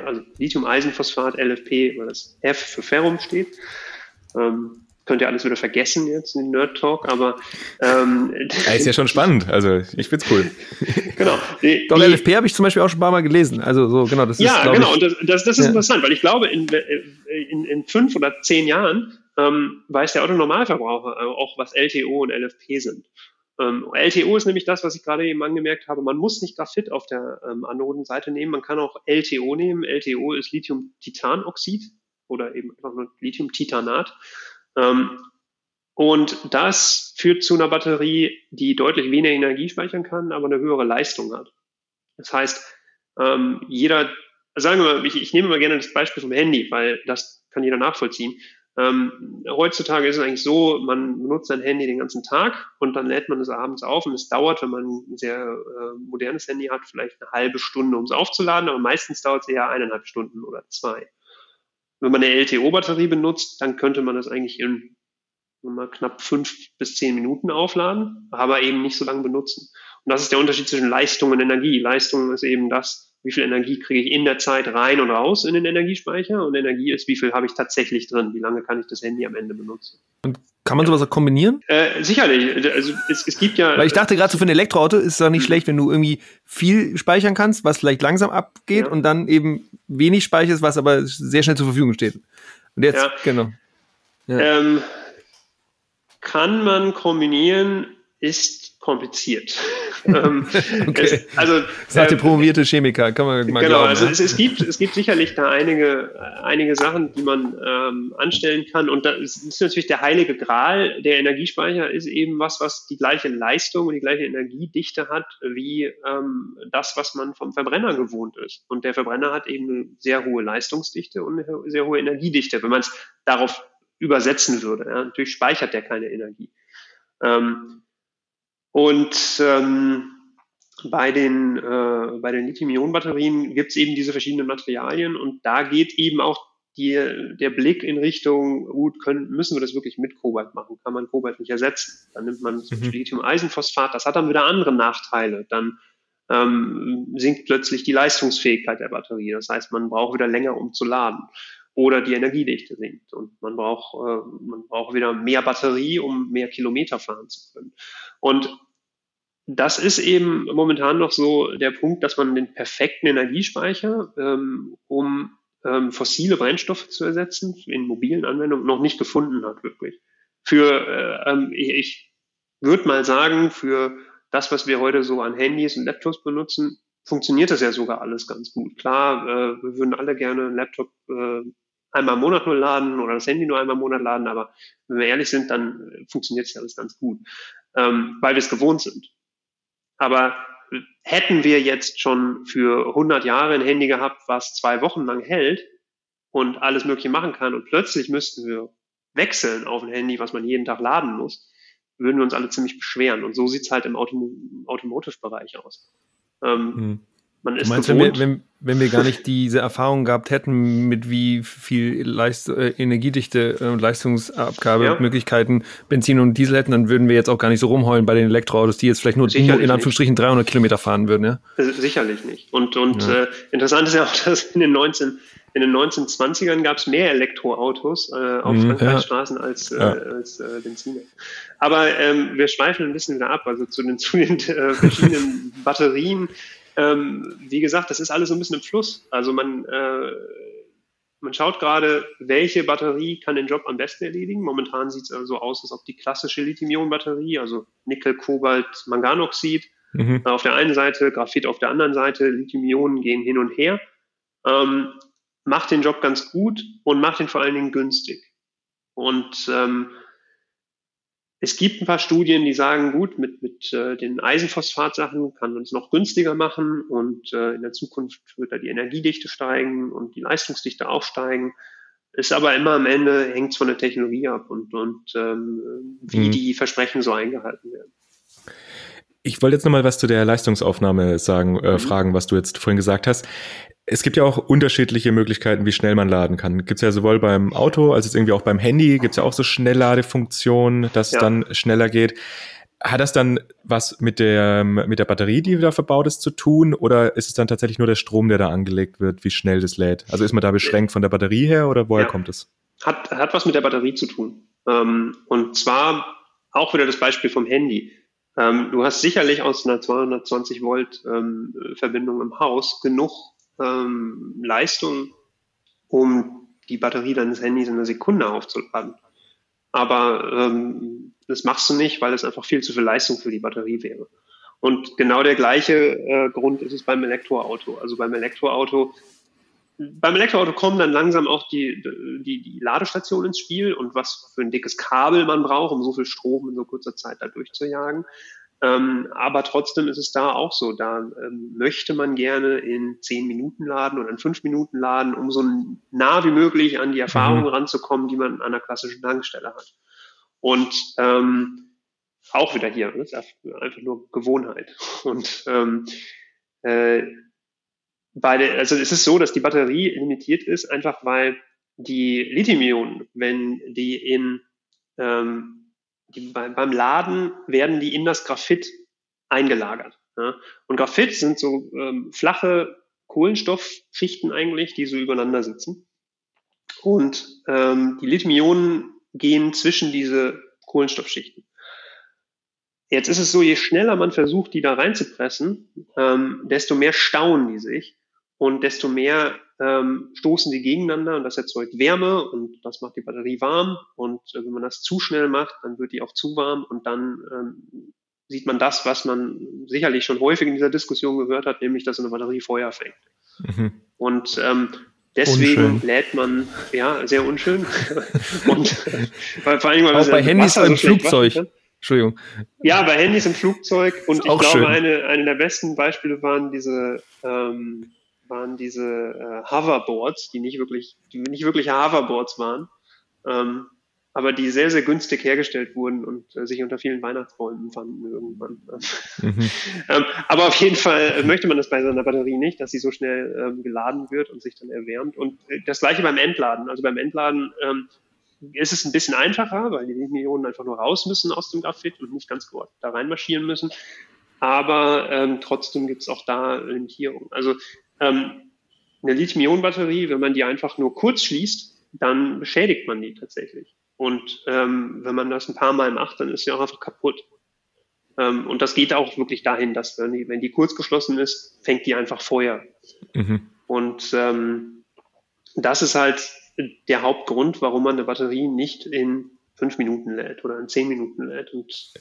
also Lithium-Eisenphosphat, LFP, weil das F für Ferrum steht. Ähm, könnt ihr alles wieder vergessen jetzt in Nerd Talk, aber ähm, ja, ist ja schon spannend. Also ich find's cool. genau. Die, Doch, die, LFP habe ich zum Beispiel auch schon ein paar Mal gelesen. Also so genau. Das ja, ist, genau. Ich, und das, das, das ist ja. interessant, weil ich glaube, in, in, in fünf oder zehn Jahren ähm, weiß der Autonormalverbraucher auch, was LTO und LFP sind. Ähm, LTO ist nämlich das, was ich gerade eben angemerkt habe. Man muss nicht Graphit auf der ähm, Anodenseite nehmen. Man kann auch LTO nehmen. LTO ist Lithium-Titanoxid oder eben einfach nur Lithium-Titanat. Ähm, und das führt zu einer Batterie, die deutlich weniger Energie speichern kann, aber eine höhere Leistung hat. Das heißt, ähm, jeder, sagen wir mal, ich, ich nehme mal gerne das Beispiel vom Handy, weil das kann jeder nachvollziehen. Ähm, heutzutage ist es eigentlich so, man benutzt sein Handy den ganzen Tag und dann lädt man es abends auf und es dauert, wenn man ein sehr äh, modernes Handy hat, vielleicht eine halbe Stunde, um es aufzuladen, aber meistens dauert es eher eineinhalb Stunden oder zwei. Wenn man eine LTO-Batterie benutzt, dann könnte man das eigentlich in mal knapp fünf bis zehn Minuten aufladen, aber eben nicht so lange benutzen. Und das ist der Unterschied zwischen Leistung und Energie. Leistung ist eben das, wie viel Energie kriege ich in der Zeit rein und raus in den Energiespeicher und Energie ist, wie viel habe ich tatsächlich drin, wie lange kann ich das Handy am Ende benutzen. Und kann man sowas auch kombinieren? Äh, sicherlich. Also es, es gibt ja. Weil ich dachte gerade so für ein Elektroauto ist es doch nicht mhm. schlecht, wenn du irgendwie viel speichern kannst, was vielleicht langsam abgeht ja. und dann eben wenig speicherst, was aber sehr schnell zur Verfügung steht. Und jetzt, ja. genau. Ja. Ähm, kann man kombinieren, ist kompliziert. Ähm, okay. es, also, Sagt der äh, promovierte Chemiker, kann man mal Genau, glauben, also ne? es, es, gibt, es gibt sicherlich da einige, einige Sachen, die man ähm, anstellen kann. Und da ist, ist natürlich der heilige Gral. Der Energiespeicher ist eben was, was die gleiche Leistung und die gleiche Energiedichte hat wie ähm, das, was man vom Verbrenner gewohnt ist. Und der Verbrenner hat eben eine sehr hohe Leistungsdichte und eine sehr hohe Energiedichte. Wenn man es darauf übersetzen würde. Ja. Natürlich speichert der keine Energie. Ähm, und ähm, bei den, äh, bei den Lithium-Ionen-Batterien gibt es eben diese verschiedenen Materialien und da geht eben auch die, der Blick in Richtung, gut, können, müssen wir das wirklich mit Kobalt machen? Kann man Kobalt nicht ersetzen? Dann nimmt man mhm. Lithium-Eisenphosphat, das hat dann wieder andere Nachteile. Dann ähm, sinkt plötzlich die Leistungsfähigkeit der Batterie. Das heißt, man braucht wieder länger, um zu laden oder die Energiedichte sinkt. Und man braucht, äh, man braucht wieder mehr Batterie, um mehr Kilometer fahren zu können. Und das ist eben momentan noch so der Punkt, dass man den perfekten Energiespeicher, ähm, um ähm, fossile Brennstoffe zu ersetzen, in mobilen Anwendungen noch nicht gefunden hat, wirklich. Für, äh, ähm, ich, würde mal sagen, für das, was wir heute so an Handys und Laptops benutzen, funktioniert das ja sogar alles ganz gut. Klar, äh, wir würden alle gerne einen Laptop äh, einmal im Monat nur laden oder das Handy nur einmal im Monat laden, aber wenn wir ehrlich sind, dann äh, funktioniert es alles ganz gut, ähm, weil wir es gewohnt sind. Aber hätten wir jetzt schon für 100 Jahre ein Handy gehabt, was zwei Wochen lang hält und alles Mögliche machen kann und plötzlich müssten wir wechseln auf ein Handy, was man jeden Tag laden muss, würden wir uns alle ziemlich beschweren. Und so sieht's halt im Autom Automotive-Bereich aus. Ähm, hm. Man ist du meinst, wenn wir, wenn, wenn wir gar nicht diese Erfahrung gehabt hätten, mit wie viel Leist äh, Energiedichte und äh, Leistungsabgabemöglichkeiten ja. Benzin und Diesel hätten, dann würden wir jetzt auch gar nicht so rumheulen bei den Elektroautos, die jetzt vielleicht nur Sicherlich in Anführungsstrichen nicht. 300 Kilometer fahren würden. Ja? Sicherlich nicht. Und, und ja. äh, interessant ist ja auch, dass in den 19 in den 1920ern gab es mehr Elektroautos äh, auf mhm, Frankreichstraßen ja. als, äh, als äh, Benziner. Aber ähm, wir schweifen ein bisschen wieder ab, also zu den, zu den äh, verschiedenen Batterien. Ähm, wie gesagt, das ist alles so ein bisschen im Fluss. Also man, äh, man schaut gerade, welche Batterie kann den Job am besten erledigen. Momentan sieht es also so aus, als ob die klassische Lithium-Ionen-Batterie, also Nickel, Kobalt, Manganoxid, mhm. auf der einen Seite, Graphit auf der anderen Seite, Lithium-Ionen gehen hin und her, ähm, macht den Job ganz gut und macht ihn vor allen Dingen günstig. Und ähm, es gibt ein paar Studien, die sagen, gut, mit, mit äh, den Eisenphosphatsachen kann man es noch günstiger machen und äh, in der Zukunft wird da die Energiedichte steigen und die Leistungsdichte auch steigen. Ist aber immer am Ende hängt es von der Technologie ab und, und ähm, wie mhm. die Versprechen so eingehalten werden. Ich wollte jetzt nochmal was zu der Leistungsaufnahme sagen, äh, mhm. fragen, was du jetzt vorhin gesagt hast. Es gibt ja auch unterschiedliche Möglichkeiten, wie schnell man laden kann. Gibt es ja sowohl beim Auto als jetzt irgendwie auch beim Handy, gibt es ja auch so Schnellladefunktionen, dass ja. es dann schneller geht. Hat das dann was mit der, mit der Batterie, die da verbaut ist, zu tun? Oder ist es dann tatsächlich nur der Strom, der da angelegt wird, wie schnell das lädt? Also ist man da beschränkt von der Batterie her oder woher ja. kommt es? Hat, hat was mit der Batterie zu tun. Ähm, und zwar auch wieder das Beispiel vom Handy. Ähm, du hast sicherlich aus einer 220 Volt ähm, Verbindung im Haus genug ähm, Leistung, um die Batterie deines Handys in einer Sekunde aufzuladen. Aber ähm, das machst du nicht, weil es einfach viel zu viel Leistung für die Batterie wäre. Und genau der gleiche äh, Grund ist es beim Elektroauto. Also beim Elektroauto, beim Elektroauto kommen dann langsam auch die, die, die Ladestationen ins Spiel und was für ein dickes Kabel man braucht, um so viel Strom in so kurzer Zeit da durchzujagen. Ähm, aber trotzdem ist es da auch so. Da ähm, möchte man gerne in zehn Minuten laden oder in fünf Minuten laden, um so nah wie möglich an die Erfahrungen mhm. ranzukommen, die man an einer klassischen Tankstelle hat. Und ähm, auch wieder hier, das ist einfach nur Gewohnheit. Und ähm, äh, bei der, also es ist so, dass die Batterie limitiert ist, einfach weil die Lithium-Ionen, wenn die in ähm, die, beim, beim Laden werden die in das Graphit eingelagert. Ja? Und Graphit sind so ähm, flache Kohlenstoffschichten eigentlich, die so übereinander sitzen. Und ähm, die Lithium-Ionen gehen zwischen diese Kohlenstoffschichten. Jetzt ist es so, je schneller man versucht, die da reinzupressen, ähm, desto mehr stauen die sich und desto mehr ähm, stoßen sie gegeneinander und das erzeugt Wärme und das macht die Batterie warm und äh, wenn man das zu schnell macht, dann wird die auch zu warm und dann ähm, sieht man das, was man sicherlich schon häufig in dieser Diskussion gehört hat, nämlich dass eine Batterie Feuer fängt. Mhm. Und ähm, deswegen unschön. lädt man, ja, sehr unschön. und vor allem, weil Auch bei Handys im so Flugzeug. Entschuldigung. Ja, bei Handys im Flugzeug und ich glaube, eine, eine der besten Beispiele waren diese, ähm, waren diese äh, Hoverboards, die nicht wirklich, die nicht wirklich Hoverboards waren, ähm, aber die sehr, sehr günstig hergestellt wurden und äh, sich unter vielen Weihnachtsbäumen fanden irgendwann. Mhm. ähm, aber auf jeden Fall möchte man das bei seiner Batterie nicht, dass sie so schnell ähm, geladen wird und sich dann erwärmt. Und äh, das gleiche beim Entladen. Also beim Entladen ähm, ist es ein bisschen einfacher, weil die Ionen einfach nur raus müssen aus dem Graphit und nicht ganz da reinmarschieren müssen. Aber ähm, trotzdem gibt es auch da Limitierungen. Also ähm, eine Lithium-Ionen-Batterie, wenn man die einfach nur kurz schließt, dann beschädigt man die tatsächlich. Und ähm, wenn man das ein paar Mal macht, dann ist sie auch einfach kaputt. Ähm, und das geht auch wirklich dahin, dass wenn die, wenn die kurz geschlossen ist, fängt die einfach Feuer. Mhm. Und ähm, das ist halt der Hauptgrund, warum man eine Batterie nicht in fünf Minuten lädt oder in zehn Minuten lädt. Und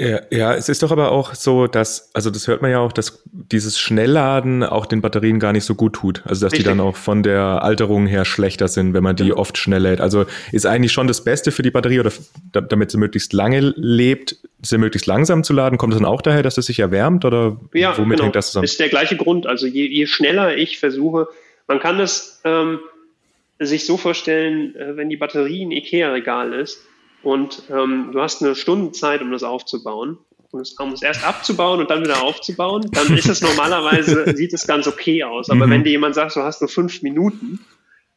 ja, ja, es ist doch aber auch so, dass, also das hört man ja auch, dass dieses Schnellladen auch den Batterien gar nicht so gut tut. Also dass Richtig. die dann auch von der Alterung her schlechter sind, wenn man die ja. oft schnell lädt. Also ist eigentlich schon das Beste für die Batterie oder damit sie möglichst lange lebt, sie möglichst langsam zu laden. Kommt das dann auch daher, dass es sich erwärmt oder ja, womit genau. hängt das zusammen? Ist der gleiche Grund. Also je, je schneller ich versuche, man kann das ähm, sich so vorstellen, äh, wenn die Batterie ein Ikea-Regal ist, und ähm, du hast eine Stunde Zeit, um das aufzubauen. Und es, um es erst abzubauen und dann wieder aufzubauen, dann ist es normalerweise, sieht es ganz okay aus. Aber mhm. wenn dir jemand sagt, du hast nur fünf Minuten,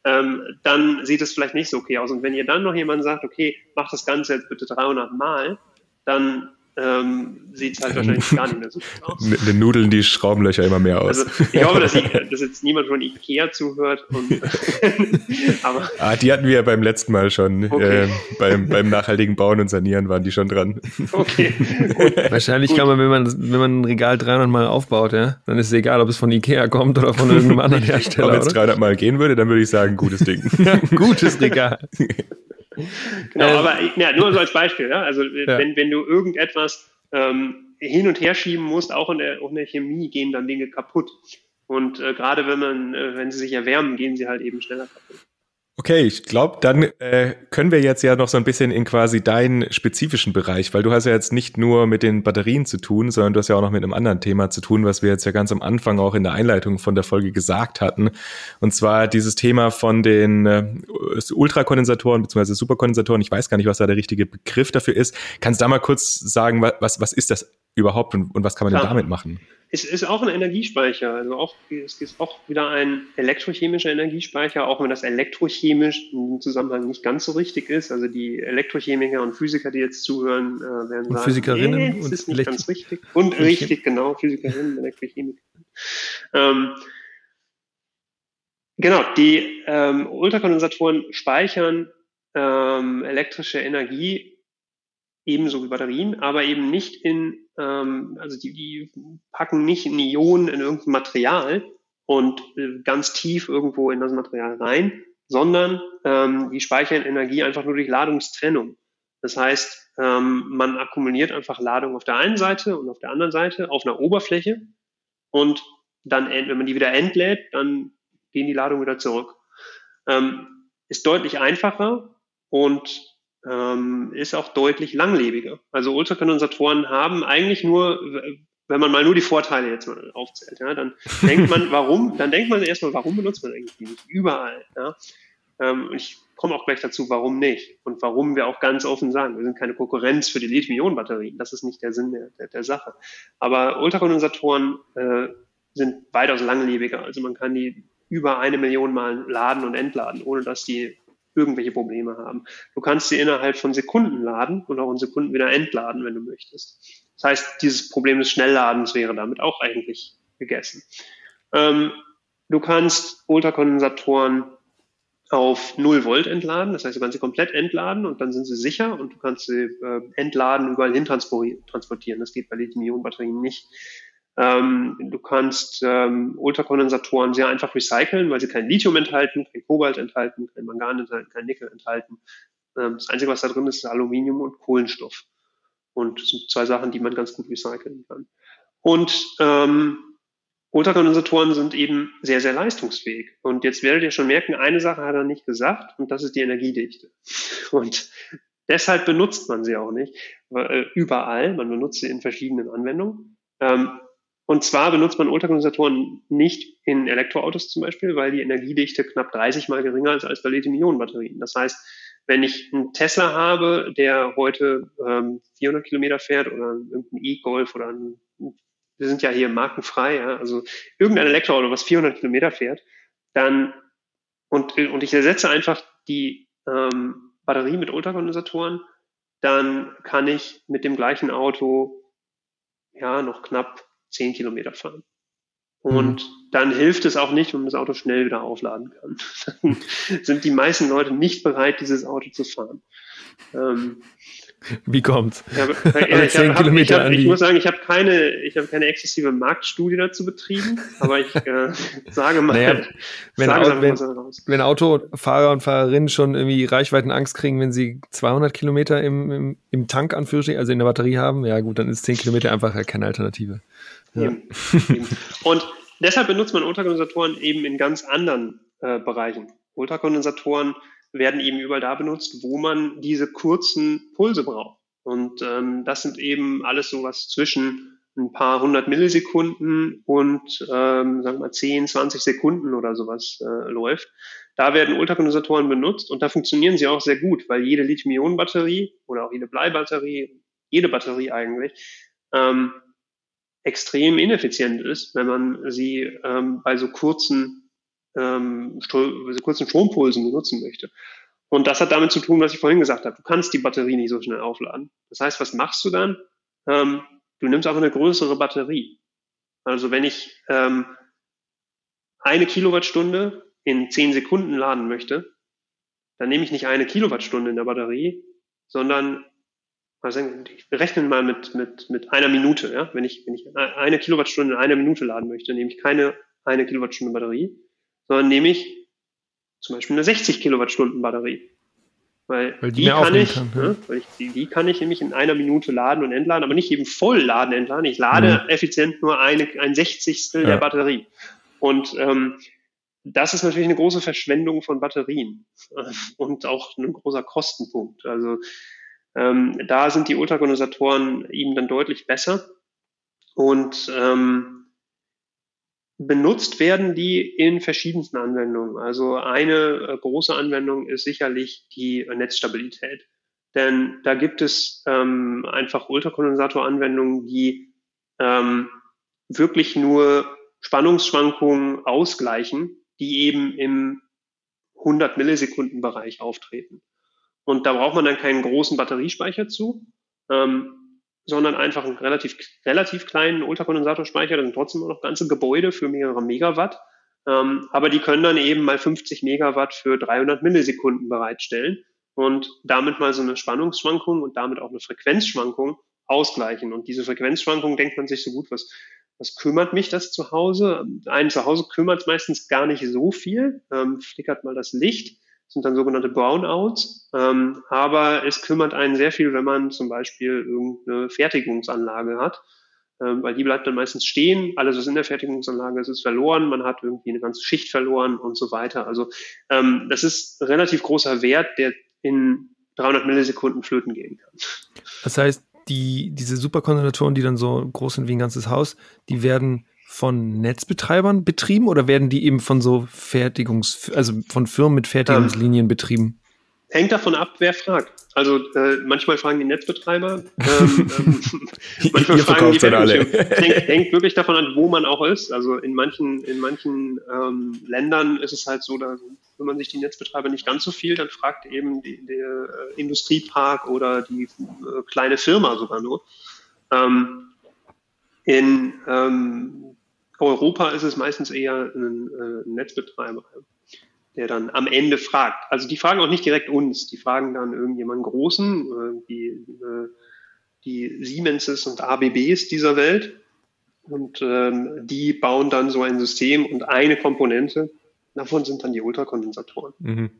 ähm, dann sieht es vielleicht nicht so okay aus. Und wenn ihr dann noch jemand sagt, okay, mach das Ganze jetzt bitte 300 Mal, dann ähm, sieht es halt wahrscheinlich gar nicht mehr so gut aus. Mit den Nudeln die Schraubenlöcher immer mehr aus. Also ich hoffe, dass, ich, dass jetzt niemand von Ikea zuhört. Und, aber ah, die hatten wir ja beim letzten Mal schon. Okay. Äh, beim, beim nachhaltigen Bauen und Sanieren waren die schon dran. Okay. Gut. Wahrscheinlich gut. kann man wenn, man, wenn man ein Regal 300 Mal aufbaut, ja, dann ist es egal, ob es von Ikea kommt oder von irgendeinem anderen Hersteller. Wenn es 300 Mal gehen würde, dann würde ich sagen, gutes Ding. gutes Regal. Genau, ähm, aber ja, nur so als Beispiel. Ja? Also ja. Wenn, wenn du irgendetwas ähm, hin und her schieben musst, auch in der, auch in der Chemie gehen dann Dinge kaputt. Und äh, gerade wenn man, äh, wenn sie sich erwärmen, gehen sie halt eben schneller kaputt. Okay, ich glaube, dann äh, können wir jetzt ja noch so ein bisschen in quasi deinen spezifischen Bereich, weil du hast ja jetzt nicht nur mit den Batterien zu tun, sondern du hast ja auch noch mit einem anderen Thema zu tun, was wir jetzt ja ganz am Anfang auch in der Einleitung von der Folge gesagt hatten. Und zwar dieses Thema von den äh, Ultrakondensatoren bzw. Superkondensatoren. Ich weiß gar nicht, was da der richtige Begriff dafür ist. Kannst du da mal kurz sagen, was, was ist das überhaupt und, und was kann man Klar. denn damit machen? Es ist auch ein Energiespeicher, also auch, es ist auch wieder ein elektrochemischer Energiespeicher, auch wenn das elektrochemisch im Zusammenhang nicht ganz so richtig ist. Also die Elektrochemiker und Physiker, die jetzt zuhören, äh, werden und sagen, Physikerinnen nee, das ist nicht Elektro ganz richtig. Und richtig, genau, Physikerinnen, Elektrochemiker. Ähm, genau, die ähm, Ultrakondensatoren speichern ähm, elektrische Energie ebenso wie Batterien, aber eben nicht in, ähm, also die, die packen nicht in Ionen in irgendein Material und äh, ganz tief irgendwo in das Material rein, sondern ähm, die speichern Energie einfach nur durch Ladungstrennung. Das heißt, ähm, man akkumuliert einfach Ladung auf der einen Seite und auf der anderen Seite auf einer Oberfläche und dann, wenn man die wieder entlädt, dann gehen die Ladungen wieder zurück. Ähm, ist deutlich einfacher und ähm, ist auch deutlich langlebiger. Also Ultrakondensatoren haben eigentlich nur, wenn man mal nur die Vorteile jetzt mal aufzählt, ja, dann denkt man, warum, dann denkt man erstmal, warum benutzt man eigentlich die nicht? Überall. Ja. Ähm, ich komme auch gleich dazu, warum nicht. Und warum wir auch ganz offen sagen, wir sind keine Konkurrenz für die Lithium-Ionen-Batterien. Das ist nicht der Sinn der, der, der Sache. Aber Ultrakondensatoren äh, sind weitaus langlebiger. Also man kann die über eine Million Mal laden und entladen, ohne dass die irgendwelche Probleme haben. Du kannst sie innerhalb von Sekunden laden und auch in Sekunden wieder entladen, wenn du möchtest. Das heißt, dieses Problem des Schnellladens wäre damit auch eigentlich gegessen. Ähm, du kannst Ultrakondensatoren auf 0 Volt entladen, das heißt, du kannst sie komplett entladen und dann sind sie sicher und du kannst sie äh, entladen, überall hin transportieren. Das geht bei Lithium-Ionen-Batterien nicht. Ähm, du kannst ähm, Ultrakondensatoren sehr einfach recyceln, weil sie kein Lithium enthalten, kein Kobalt enthalten, kein Mangan enthalten, kein Nickel enthalten. Ähm, das Einzige, was da drin ist, ist Aluminium und Kohlenstoff. Und das sind zwei Sachen, die man ganz gut recyceln kann. Und ähm, Ultrakondensatoren sind eben sehr, sehr leistungsfähig. Und jetzt werdet ihr schon merken, eine Sache hat er nicht gesagt, und das ist die Energiedichte. Und deshalb benutzt man sie auch nicht äh, überall. Man benutzt sie in verschiedenen Anwendungen. Ähm, und zwar benutzt man Ultrakondensatoren nicht in Elektroautos zum Beispiel, weil die Energiedichte knapp 30 mal geringer ist als bei Lithium-Ionen-Batterien. Das heißt, wenn ich einen Tesla habe, der heute ähm, 400 Kilometer fährt oder irgendein E-Golf oder ein, wir sind ja hier markenfrei, ja, also irgendein Elektroauto, was 400 Kilometer fährt, dann und, und ich ersetze einfach die ähm, Batterie mit Ultrakondensatoren, dann kann ich mit dem gleichen Auto ja noch knapp 10 Kilometer fahren. Und mhm. dann hilft es auch nicht, wenn man das Auto schnell wieder aufladen kann. Dann sind die meisten Leute nicht bereit, dieses Auto zu fahren. Ähm, Wie kommt's? Ich, habe, äh, ich, hab, ich, hab, ich muss sagen, ich habe keine, ich habe keine exzessive Marktstudie dazu betrieben, aber ich äh, sage mal, naja, wenn, sage wenn, wenn Autofahrer und Fahrerinnen schon irgendwie Reichweitenangst kriegen, wenn sie 200 Kilometer im, im, im Tank anführen, also in der Batterie haben, ja gut, dann ist 10 Kilometer einfach keine Alternative. Und deshalb benutzt man Ultrakondensatoren eben in ganz anderen äh, Bereichen. Ultrakondensatoren werden eben überall da benutzt, wo man diese kurzen Pulse braucht. Und ähm, das sind eben alles sowas zwischen ein paar hundert Millisekunden und ähm, sagen wir mal 10, 20 Sekunden oder sowas äh, läuft. Da werden Ultrakondensatoren benutzt und da funktionieren sie auch sehr gut, weil jede Lithium-Ionen-Batterie oder auch jede Bleibatterie, jede Batterie eigentlich, ähm, extrem ineffizient ist, wenn man sie ähm, bei so kurzen, ähm, so kurzen Strompulsen benutzen möchte. Und das hat damit zu tun, was ich vorhin gesagt habe. Du kannst die Batterie nicht so schnell aufladen. Das heißt, was machst du dann? Ähm, du nimmst auch eine größere Batterie. Also wenn ich ähm, eine Kilowattstunde in zehn Sekunden laden möchte, dann nehme ich nicht eine Kilowattstunde in der Batterie, sondern also ich rechne mal mit, mit, mit einer Minute. Ja? Wenn, ich, wenn ich eine Kilowattstunde in einer Minute laden möchte, nehme ich keine eine Kilowattstunde Batterie, sondern nehme ich zum Beispiel eine 60 Kilowattstunden Batterie. Weil, weil die, die kann ich, kann, ja. Ne, weil ich die, die, kann ich nämlich in einer Minute laden und entladen, aber nicht eben voll laden, entladen. Ich lade ja. effizient nur eine, ein Sechzigstel ja. der Batterie. Und ähm, das ist natürlich eine große Verschwendung von Batterien und auch ein großer Kostenpunkt. Also ähm, da sind die Ultrakondensatoren eben dann deutlich besser und ähm, benutzt werden die in verschiedensten Anwendungen. Also eine äh, große Anwendung ist sicherlich die Netzstabilität. Denn da gibt es ähm, einfach Ultrakondensatoranwendungen, die ähm, wirklich nur Spannungsschwankungen ausgleichen, die eben im 100 Millisekunden Bereich auftreten. Und da braucht man dann keinen großen Batteriespeicher zu, ähm, sondern einfach einen relativ, relativ kleinen Ultrakondensatorspeicher. Das sind trotzdem noch ganze Gebäude für mehrere Megawatt. Ähm, aber die können dann eben mal 50 Megawatt für 300 Millisekunden bereitstellen und damit mal so eine Spannungsschwankung und damit auch eine Frequenzschwankung ausgleichen. Und diese Frequenzschwankung denkt man sich so gut, was, was kümmert mich das zu Hause? Einen zu Hause kümmert es meistens gar nicht so viel, ähm, flickert mal das Licht sind dann sogenannte Brownouts. Ähm, aber es kümmert einen sehr viel, wenn man zum Beispiel irgendeine Fertigungsanlage hat, ähm, weil die bleibt dann meistens stehen. Alles, was in der Fertigungsanlage ist, ist verloren. Man hat irgendwie eine ganze Schicht verloren und so weiter. Also ähm, das ist relativ großer Wert, der in 300 Millisekunden flöten gehen kann. Das heißt, die, diese Superkondensatoren, die dann so groß sind wie ein ganzes Haus, die werden von Netzbetreibern betrieben oder werden die eben von so Fertigungs, also von Firmen mit Fertigungslinien ähm, betrieben? Hängt davon ab, wer fragt. Also äh, manchmal fragen die Netzbetreiber, ähm, ähm, manchmal Ihr fragen die. Hängt, hängt wirklich davon an, wo man auch ist. Also in manchen, in manchen ähm, Ländern ist es halt so, da kümmern sich die Netzbetreiber nicht ganz so viel, dann fragt eben die, der äh, Industriepark oder die äh, kleine Firma sogar nur. Ähm, in ähm, Europa ist es meistens eher ein, äh, ein Netzbetreiber, der dann am Ende fragt. Also die fragen auch nicht direkt uns, die fragen dann irgendjemanden Großen, äh, die, äh, die Siemenses und ABBs dieser Welt. Und ähm, die bauen dann so ein System und eine Komponente davon sind dann die Ultrakondensatoren. Mhm.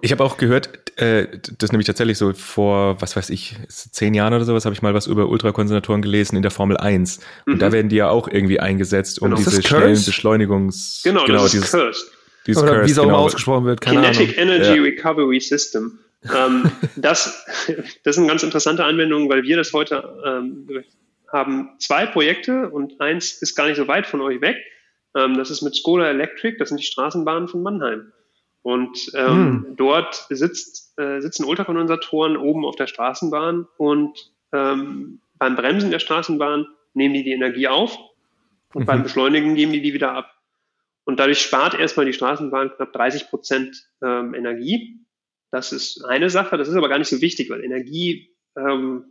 Ich habe auch gehört, äh, das nämlich tatsächlich so vor, was weiß ich, zehn Jahren oder sowas, habe ich mal was über Ultrakonzentratoren gelesen in der Formel 1. Und mhm. da werden die ja auch irgendwie eingesetzt, um genau. diese schnellen Beschleunigungs... Genau, genau das dieses, ist Curse. Dieses Oder wie es auch genau. ausgesprochen wird, keine Kinetic Ahnung. Energy ja. Recovery System. ähm, das, das ist eine ganz interessante Anwendung, weil wir das heute ähm, haben zwei Projekte und eins ist gar nicht so weit von euch weg. Ähm, das ist mit Skoda Electric, das sind die Straßenbahnen von Mannheim. Und ähm, hm. dort sitzt, äh, sitzen Ultrakondensatoren oben auf der Straßenbahn und ähm, beim Bremsen der Straßenbahn nehmen die die Energie auf und mhm. beim Beschleunigen geben die die wieder ab. Und dadurch spart erstmal die Straßenbahn knapp 30 Prozent ähm, Energie. Das ist eine Sache, das ist aber gar nicht so wichtig, weil Energie ähm,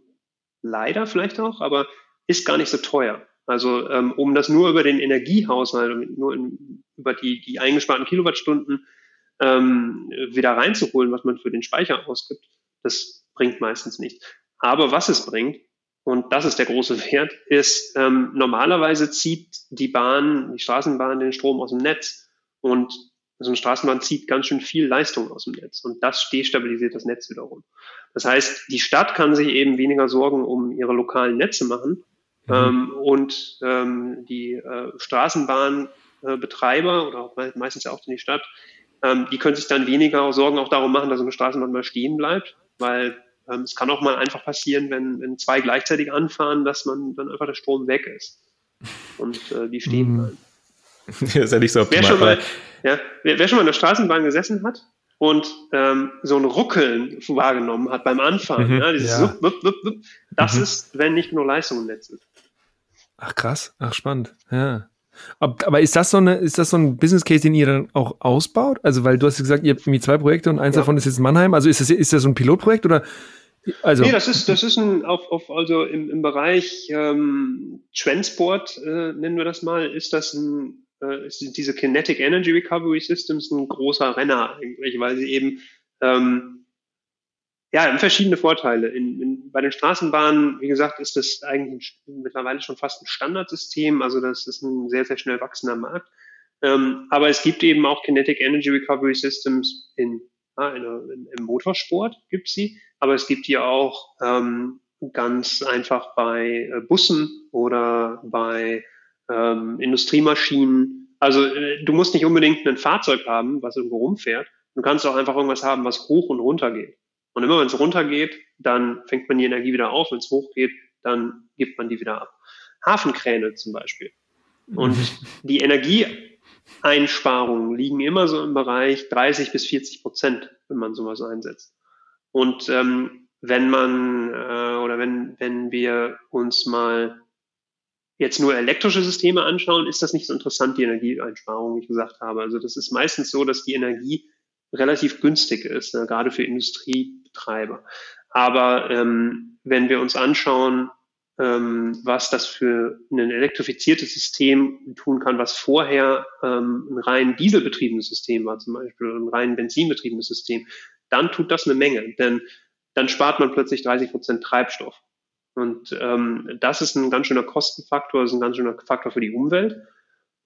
leider vielleicht auch, aber ist gar nicht so teuer. Also ähm, um das nur über den Energiehaushalt, nur in, über die, die eingesparten Kilowattstunden ähm, wieder reinzuholen, was man für den Speicher ausgibt, das bringt meistens nichts. Aber was es bringt, und das ist der große Wert, ist ähm, normalerweise zieht die Bahn, die Straßenbahn den Strom aus dem Netz und so eine Straßenbahn zieht ganz schön viel Leistung aus dem Netz und das destabilisiert das Netz wiederum. Das heißt, die Stadt kann sich eben weniger Sorgen um ihre lokalen Netze machen mhm. ähm, und ähm, die äh, Straßenbahnbetreiber oder auch meistens auch die Stadt ähm, die können sich dann weniger Sorgen auch darum machen, dass eine Straßenbahn mal stehen bleibt, weil ähm, es kann auch mal einfach passieren, wenn, wenn zwei gleichzeitig anfahren, dass man dann einfach der Strom weg ist und äh, die stehen mhm. bleiben. das ist ja nicht so optimal. Wer schon, mal, ja, wer, wer schon mal in der Straßenbahn gesessen hat und ähm, so ein Ruckeln wahrgenommen hat beim Anfahren, mhm, ja, dieses ja. Wupp, wupp, wupp, wupp, das mhm. ist, wenn nicht nur Leistung im Netz ist. Ach krass, ach spannend, ja. Aber ist das so eine, ist das so ein Business Case, den ihr dann auch ausbaut? Also, weil du hast gesagt, ihr habt irgendwie zwei Projekte und eins ja. davon ist jetzt Mannheim. Also ist das, ist das so ein Pilotprojekt oder? Also. Nee, das ist, das ist ein, auf, auf, also im, im Bereich ähm, Transport, äh, nennen wir das mal, ist das ein, äh, ist diese Kinetic Energy Recovery Systems ein großer Renner weil sie eben ähm, ja, verschiedene Vorteile. In, in, bei den Straßenbahnen, wie gesagt, ist das eigentlich mittlerweile schon fast ein Standardsystem. Also das ist ein sehr, sehr schnell wachsender Markt. Ähm, aber es gibt eben auch Kinetic Energy Recovery Systems in, ja, in, in, im Motorsport gibt sie, aber es gibt die auch ähm, ganz einfach bei äh, Bussen oder bei ähm, Industriemaschinen. Also äh, du musst nicht unbedingt ein Fahrzeug haben, was irgendwo rumfährt. Du kannst auch einfach irgendwas haben, was hoch und runter geht. Und immer wenn es runtergeht, dann fängt man die Energie wieder auf. Wenn es hochgeht, dann gibt man die wieder ab. Hafenkräne zum Beispiel. Und die Energieeinsparungen liegen immer so im Bereich 30 bis 40 Prozent, wenn man sowas einsetzt. Und ähm, wenn man äh, oder wenn, wenn wir uns mal jetzt nur elektrische Systeme anschauen, ist das nicht so interessant, die Energieeinsparung, wie ich gesagt habe. Also das ist meistens so, dass die Energie relativ günstig ist, ne, gerade für Industriebetreiber. Aber ähm, wenn wir uns anschauen, ähm, was das für ein elektrifiziertes System tun kann, was vorher ähm, ein rein dieselbetriebenes System war, zum Beispiel ein rein benzinbetriebenes System, dann tut das eine Menge, denn dann spart man plötzlich 30 Prozent Treibstoff. Und ähm, das ist ein ganz schöner Kostenfaktor, ist ein ganz schöner Faktor für die Umwelt.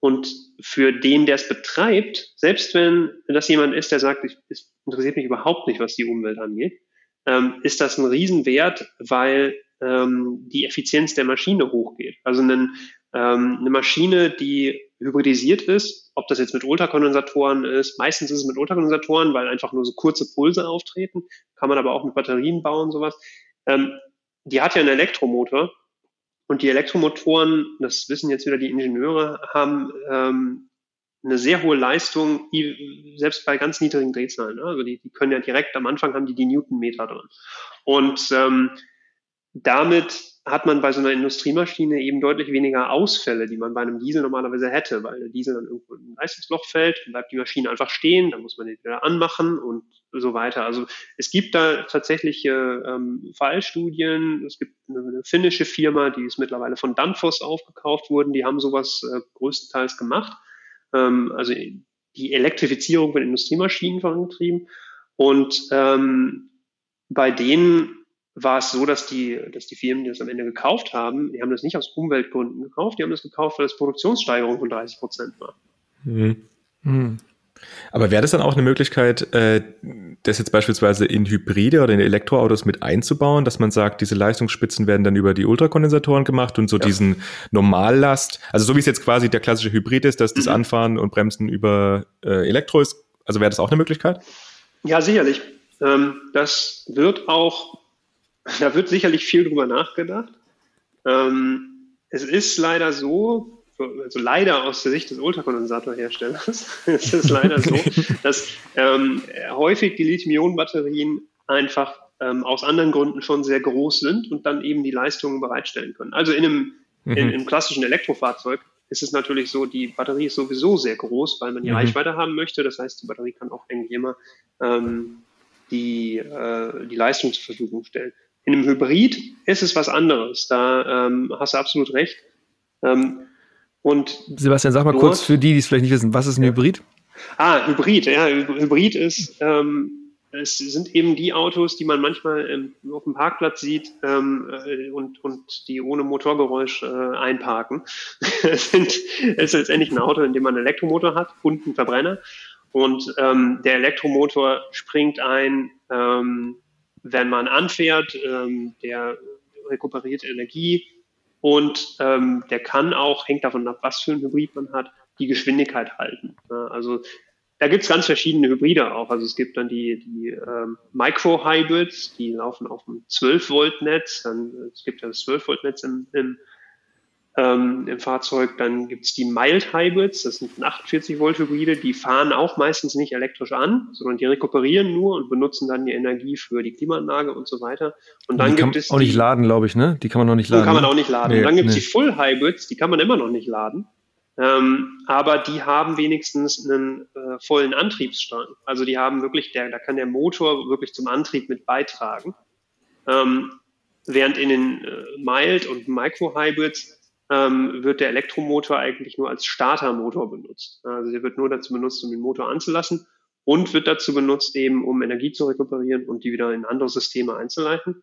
Und für den, der es betreibt, selbst wenn das jemand ist, der sagt, es interessiert mich überhaupt nicht, was die Umwelt angeht, ähm, ist das ein Riesenwert, weil ähm, die Effizienz der Maschine hochgeht. Also einen, ähm, eine Maschine, die hybridisiert ist, ob das jetzt mit Ultrakondensatoren ist, meistens ist es mit Ultrakondensatoren, weil einfach nur so kurze Pulse auftreten, kann man aber auch mit Batterien bauen, sowas. Ähm, die hat ja einen Elektromotor und die Elektromotoren, das wissen jetzt wieder die Ingenieure, haben ähm, eine sehr hohe Leistung, selbst bei ganz niedrigen Drehzahlen. Ne? Also die, die können ja direkt am Anfang haben die die Newtonmeter drin. Und ähm, damit hat man bei so einer Industriemaschine eben deutlich weniger Ausfälle, die man bei einem Diesel normalerweise hätte, weil der Diesel dann irgendwo in ein Leistungsloch fällt, dann bleibt die Maschine einfach stehen, dann muss man die wieder anmachen und so weiter. Also es gibt da tatsächlich ähm, Fallstudien. Es gibt eine, eine, finnische Firma, die ist mittlerweile von Danfoss aufgekauft worden. Die haben sowas äh, größtenteils gemacht. Ähm, also die Elektrifizierung von Industriemaschinen vorangetrieben. Und ähm, bei denen war es so, dass die, dass die Firmen, die das am Ende gekauft haben, die haben das nicht aus Umweltgründen gekauft, die haben das gekauft, weil das Produktionssteigerung von 30 Prozent war. Mhm. Mhm. Aber wäre das dann auch eine Möglichkeit, äh, das jetzt beispielsweise in Hybride oder in Elektroautos mit einzubauen, dass man sagt, diese Leistungsspitzen werden dann über die Ultrakondensatoren gemacht und so ja. diesen Normallast, also so wie es jetzt quasi der klassische Hybrid ist, dass das mhm. Anfahren und Bremsen über äh, Elektro ist, also wäre das auch eine Möglichkeit? Ja, sicherlich. Ähm, das wird auch, da wird sicherlich viel drüber nachgedacht. Ähm, es ist leider so, also leider aus der Sicht des Ultrakondensatorherstellers, ist es leider so, dass ähm, häufig die Lithium-Ionen-Batterien einfach ähm, aus anderen Gründen schon sehr groß sind und dann eben die Leistungen bereitstellen können. Also in einem, mhm. in, im klassischen Elektrofahrzeug ist es natürlich so, die Batterie ist sowieso sehr groß, weil man die mhm. Reichweite haben möchte. Das heißt, die Batterie kann auch eigentlich immer ähm, die, äh, die Leistung zur Verfügung stellen. In einem Hybrid ist es was anderes. Da ähm, hast du absolut recht. Ähm, und Sebastian, sag mal kurz für die, die es vielleicht nicht wissen, was ist ein Hybrid? Ah, Hybrid, ja, Hybrid ist, ähm, es sind eben die Autos, die man manchmal ähm, auf dem Parkplatz sieht ähm, äh, und, und die ohne Motorgeräusch äh, einparken. es, sind, es ist letztendlich ein Auto, in dem man einen Elektromotor hat und einen Verbrenner. Und ähm, der Elektromotor springt ein, ähm, wenn man anfährt, ähm, der rekuperiert Energie, und ähm, der kann auch, hängt davon ab, was für ein Hybrid man hat, die Geschwindigkeit halten. Also da gibt's ganz verschiedene Hybride auch. Also es gibt dann die, die ähm, Micro-Hybrids, die laufen auf einem 12-Volt-Netz. Dann es gibt ja das 12-Volt-Netz im, im ähm, im Fahrzeug. Dann gibt es die Mild Hybrids, das sind 48 Volt Hybride, die fahren auch meistens nicht elektrisch an, sondern die rekuperieren nur und benutzen dann die Energie für die Klimaanlage und so weiter. Und dann die gibt es auch nicht laden, glaube ich, ne? Die kann man noch nicht laden. Die kann man ne? auch nicht laden. Nee, und dann gibt es nee. die Full Hybrids, die kann man immer noch nicht laden. Ähm, aber die haben wenigstens einen äh, vollen Antriebsstrang. Also die haben wirklich, der, da kann der Motor wirklich zum Antrieb mit beitragen. Ähm, während in den äh, Mild und Micro Hybrids ähm, wird der Elektromotor eigentlich nur als Startermotor benutzt. Also der wird nur dazu benutzt, um den Motor anzulassen und wird dazu benutzt, eben um Energie zu rekuperieren und die wieder in andere Systeme einzuleiten.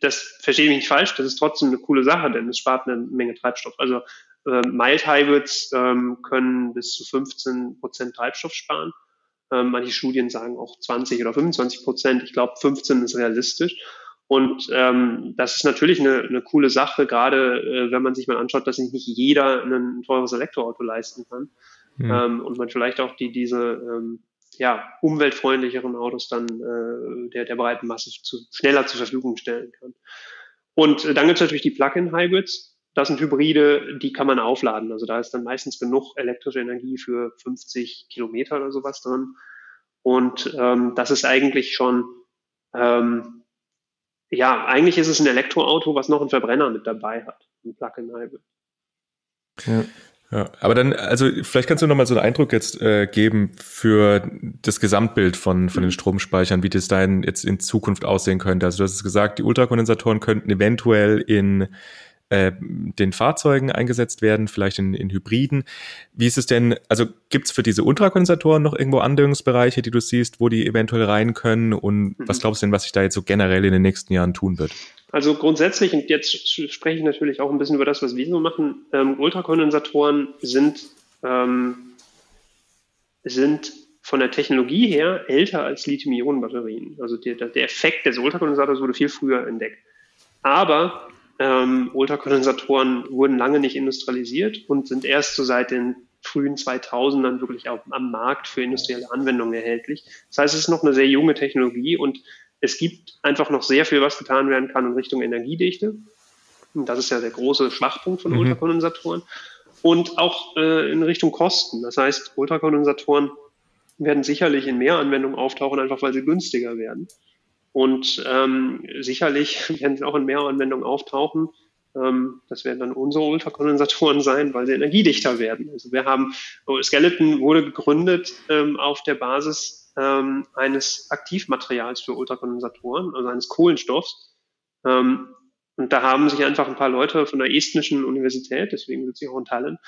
Das verstehe ich nicht falsch, das ist trotzdem eine coole Sache, denn es spart eine Menge Treibstoff. Also äh, Mild Hybrids ähm, können bis zu 15 Prozent Treibstoff sparen. Ähm, manche Studien sagen auch 20 oder 25 Prozent. Ich glaube, 15 ist realistisch. Und ähm, das ist natürlich eine, eine coole Sache, gerade äh, wenn man sich mal anschaut, dass sich nicht jeder ein teures Elektroauto leisten kann. Mhm. Ähm, und man vielleicht auch die, diese ähm, ja, umweltfreundlicheren Autos dann äh, der, der breiten Masse zu, schneller zur Verfügung stellen kann. Und äh, dann gibt es natürlich die Plug-in-Hybrids. Das sind Hybride, die kann man aufladen. Also da ist dann meistens genug elektrische Energie für 50 Kilometer oder sowas drin. Und ähm, das ist eigentlich schon ähm, ja, eigentlich ist es ein Elektroauto, was noch einen Verbrenner mit dabei hat, ein Plug-in-Hybrid. Ja. Ja, aber dann, also vielleicht kannst du nochmal so einen Eindruck jetzt äh, geben für das Gesamtbild von, von den Stromspeichern, wie das dann jetzt in Zukunft aussehen könnte. Also du hast es gesagt, die Ultrakondensatoren könnten eventuell in äh, den Fahrzeugen eingesetzt werden, vielleicht in, in Hybriden. Wie ist es denn, also gibt es für diese Ultrakondensatoren noch irgendwo Anwendungsbereiche, die du siehst, wo die eventuell rein können? Und mhm. was glaubst du denn, was sich da jetzt so generell in den nächsten Jahren tun wird? Also grundsätzlich, und jetzt spreche ich natürlich auch ein bisschen über das, was wir so machen, ähm, Ultrakondensatoren sind, ähm, sind von der Technologie her älter als Lithium-Ionen-Batterien. Also der, der Effekt des Ultrakondensators wurde viel früher entdeckt. Aber ähm, Ultrakondensatoren wurden lange nicht industrialisiert und sind erst so seit den frühen 2000ern wirklich auch am Markt für industrielle Anwendungen erhältlich. Das heißt, es ist noch eine sehr junge Technologie und es gibt einfach noch sehr viel, was getan werden kann in Richtung Energiedichte. Und das ist ja der große Schwachpunkt von mhm. Ultrakondensatoren. Und auch äh, in Richtung Kosten. Das heißt, Ultrakondensatoren werden sicherlich in mehr Anwendungen auftauchen, einfach weil sie günstiger werden. Und ähm, sicherlich werden sie auch in mehr Anwendungen auftauchen. Ähm, das werden dann unsere Ultrakondensatoren sein, weil sie energiedichter werden. Also wir haben, oh, Skeleton wurde gegründet ähm, auf der Basis ähm, eines Aktivmaterials für Ultrakondensatoren, also eines Kohlenstoffs. Ähm, und da haben sich einfach ein paar Leute von der estnischen Universität, deswegen sitze ich auch in Tallinn,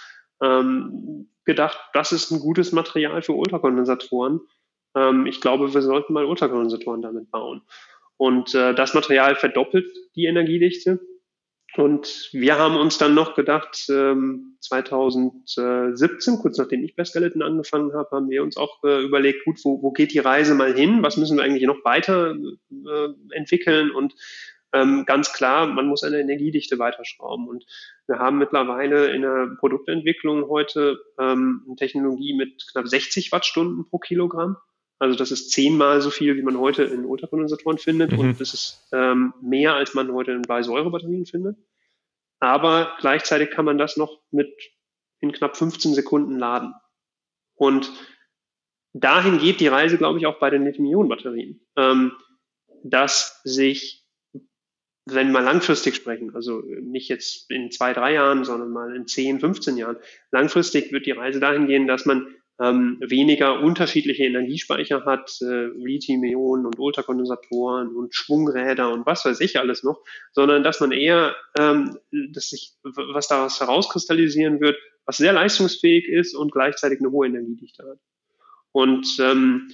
ähm, gedacht, das ist ein gutes Material für Ultrakondensatoren ähm, ich glaube, wir sollten mal Ultrakondensatoren damit bauen. Und äh, das Material verdoppelt die Energiedichte und wir haben uns dann noch gedacht, ähm, 2017, kurz nachdem ich bei Skeleton angefangen habe, haben wir uns auch äh, überlegt, gut, wo, wo geht die Reise mal hin? Was müssen wir eigentlich noch weiter äh, entwickeln? Und ähm, ganz klar, man muss eine Energiedichte weiterschrauben. Und wir haben mittlerweile in der Produktentwicklung heute ähm, eine Technologie mit knapp 60 Wattstunden pro Kilogramm. Also das ist zehnmal so viel, wie man heute in Ultrakondensatoren findet. Mhm. Und das ist ähm, mehr, als man heute in Bleisäurebatterien findet. Aber gleichzeitig kann man das noch mit in knapp 15 Sekunden laden. Und dahin geht die Reise, glaube ich, auch bei den Lithium-Ionen-Batterien, ähm, dass sich, wenn wir langfristig sprechen, also nicht jetzt in zwei, drei Jahren, sondern mal in 10, 15 Jahren, langfristig wird die Reise dahin gehen, dass man ähm, weniger unterschiedliche Energiespeicher hat, äh, Lithium-Ionen und Ultrakondensatoren und Schwungräder und was weiß ich alles noch, sondern dass man eher, ähm, dass sich was daraus herauskristallisieren wird, was sehr leistungsfähig ist und gleichzeitig eine hohe Energiedichte hat. Und ähm,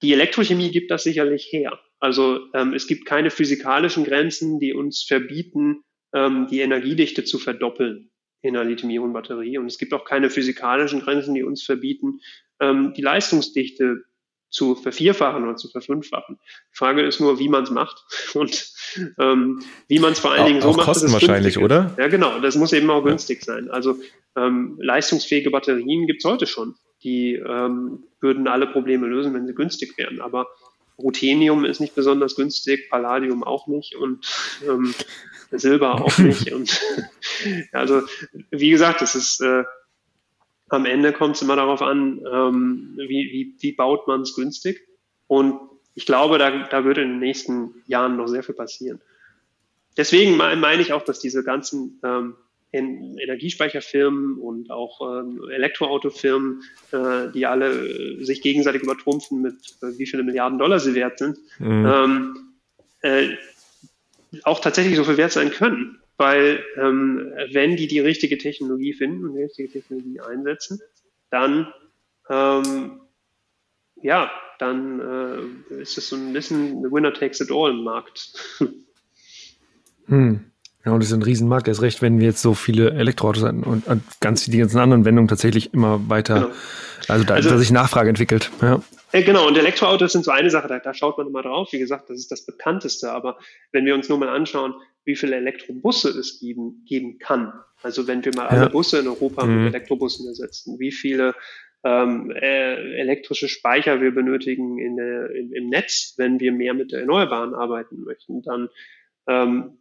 die Elektrochemie gibt das sicherlich her. Also ähm, es gibt keine physikalischen Grenzen, die uns verbieten, ähm, die Energiedichte zu verdoppeln in einer Lithium-Ionen-Batterie. Und es gibt auch keine physikalischen Grenzen, die uns verbieten, ähm, die Leistungsdichte zu vervierfachen oder zu verfünffachen. Die Frage ist nur, wie man es macht und ähm, wie man es vor allen Dingen so auch macht. Kosten wahrscheinlich, oder? Ja, genau. Das muss eben auch günstig sein. Also ähm, leistungsfähige Batterien gibt es heute schon. Die ähm, würden alle Probleme lösen, wenn sie günstig wären. Aber Ruthenium ist nicht besonders günstig, Palladium auch nicht und ähm, Silber auch nicht. Und also wie gesagt, es ist äh, am Ende kommt es immer darauf an, ähm, wie, wie, wie baut man es günstig. Und ich glaube, da, da wird in den nächsten Jahren noch sehr viel passieren. Deswegen meine ich auch, dass diese ganzen ähm, Energiespeicherfirmen und auch ähm, Elektroautofirmen, äh, die alle äh, sich gegenseitig übertrumpfen mit äh, wie viele Milliarden Dollar sie wert sind, mhm. ähm, äh, auch tatsächlich so viel wert sein können. Weil ähm, wenn die die richtige Technologie finden und die richtige Technologie einsetzen, dann ähm, ja, dann äh, ist es so ein bisschen the winner takes it all im Markt. Hm. Ja, und das ist ein Riesenmarkt, erst recht, wenn wir jetzt so viele Elektroautos haben und, und ganz die ganzen anderen Wendungen tatsächlich immer weiter, genau. also da, also, da sich Nachfrage entwickelt. Ja. Äh, genau, und Elektroautos sind so eine Sache, da, da schaut man immer drauf. Wie gesagt, das ist das bekannteste, aber wenn wir uns nur mal anschauen, wie viele Elektrobusse es geben, geben kann, also wenn wir mal ja. alle Busse in Europa mhm. mit Elektrobussen ersetzen, wie viele ähm, äh, elektrische Speicher wir benötigen in der, in, im Netz, wenn wir mehr mit der Erneuerbaren arbeiten möchten, dann ähm,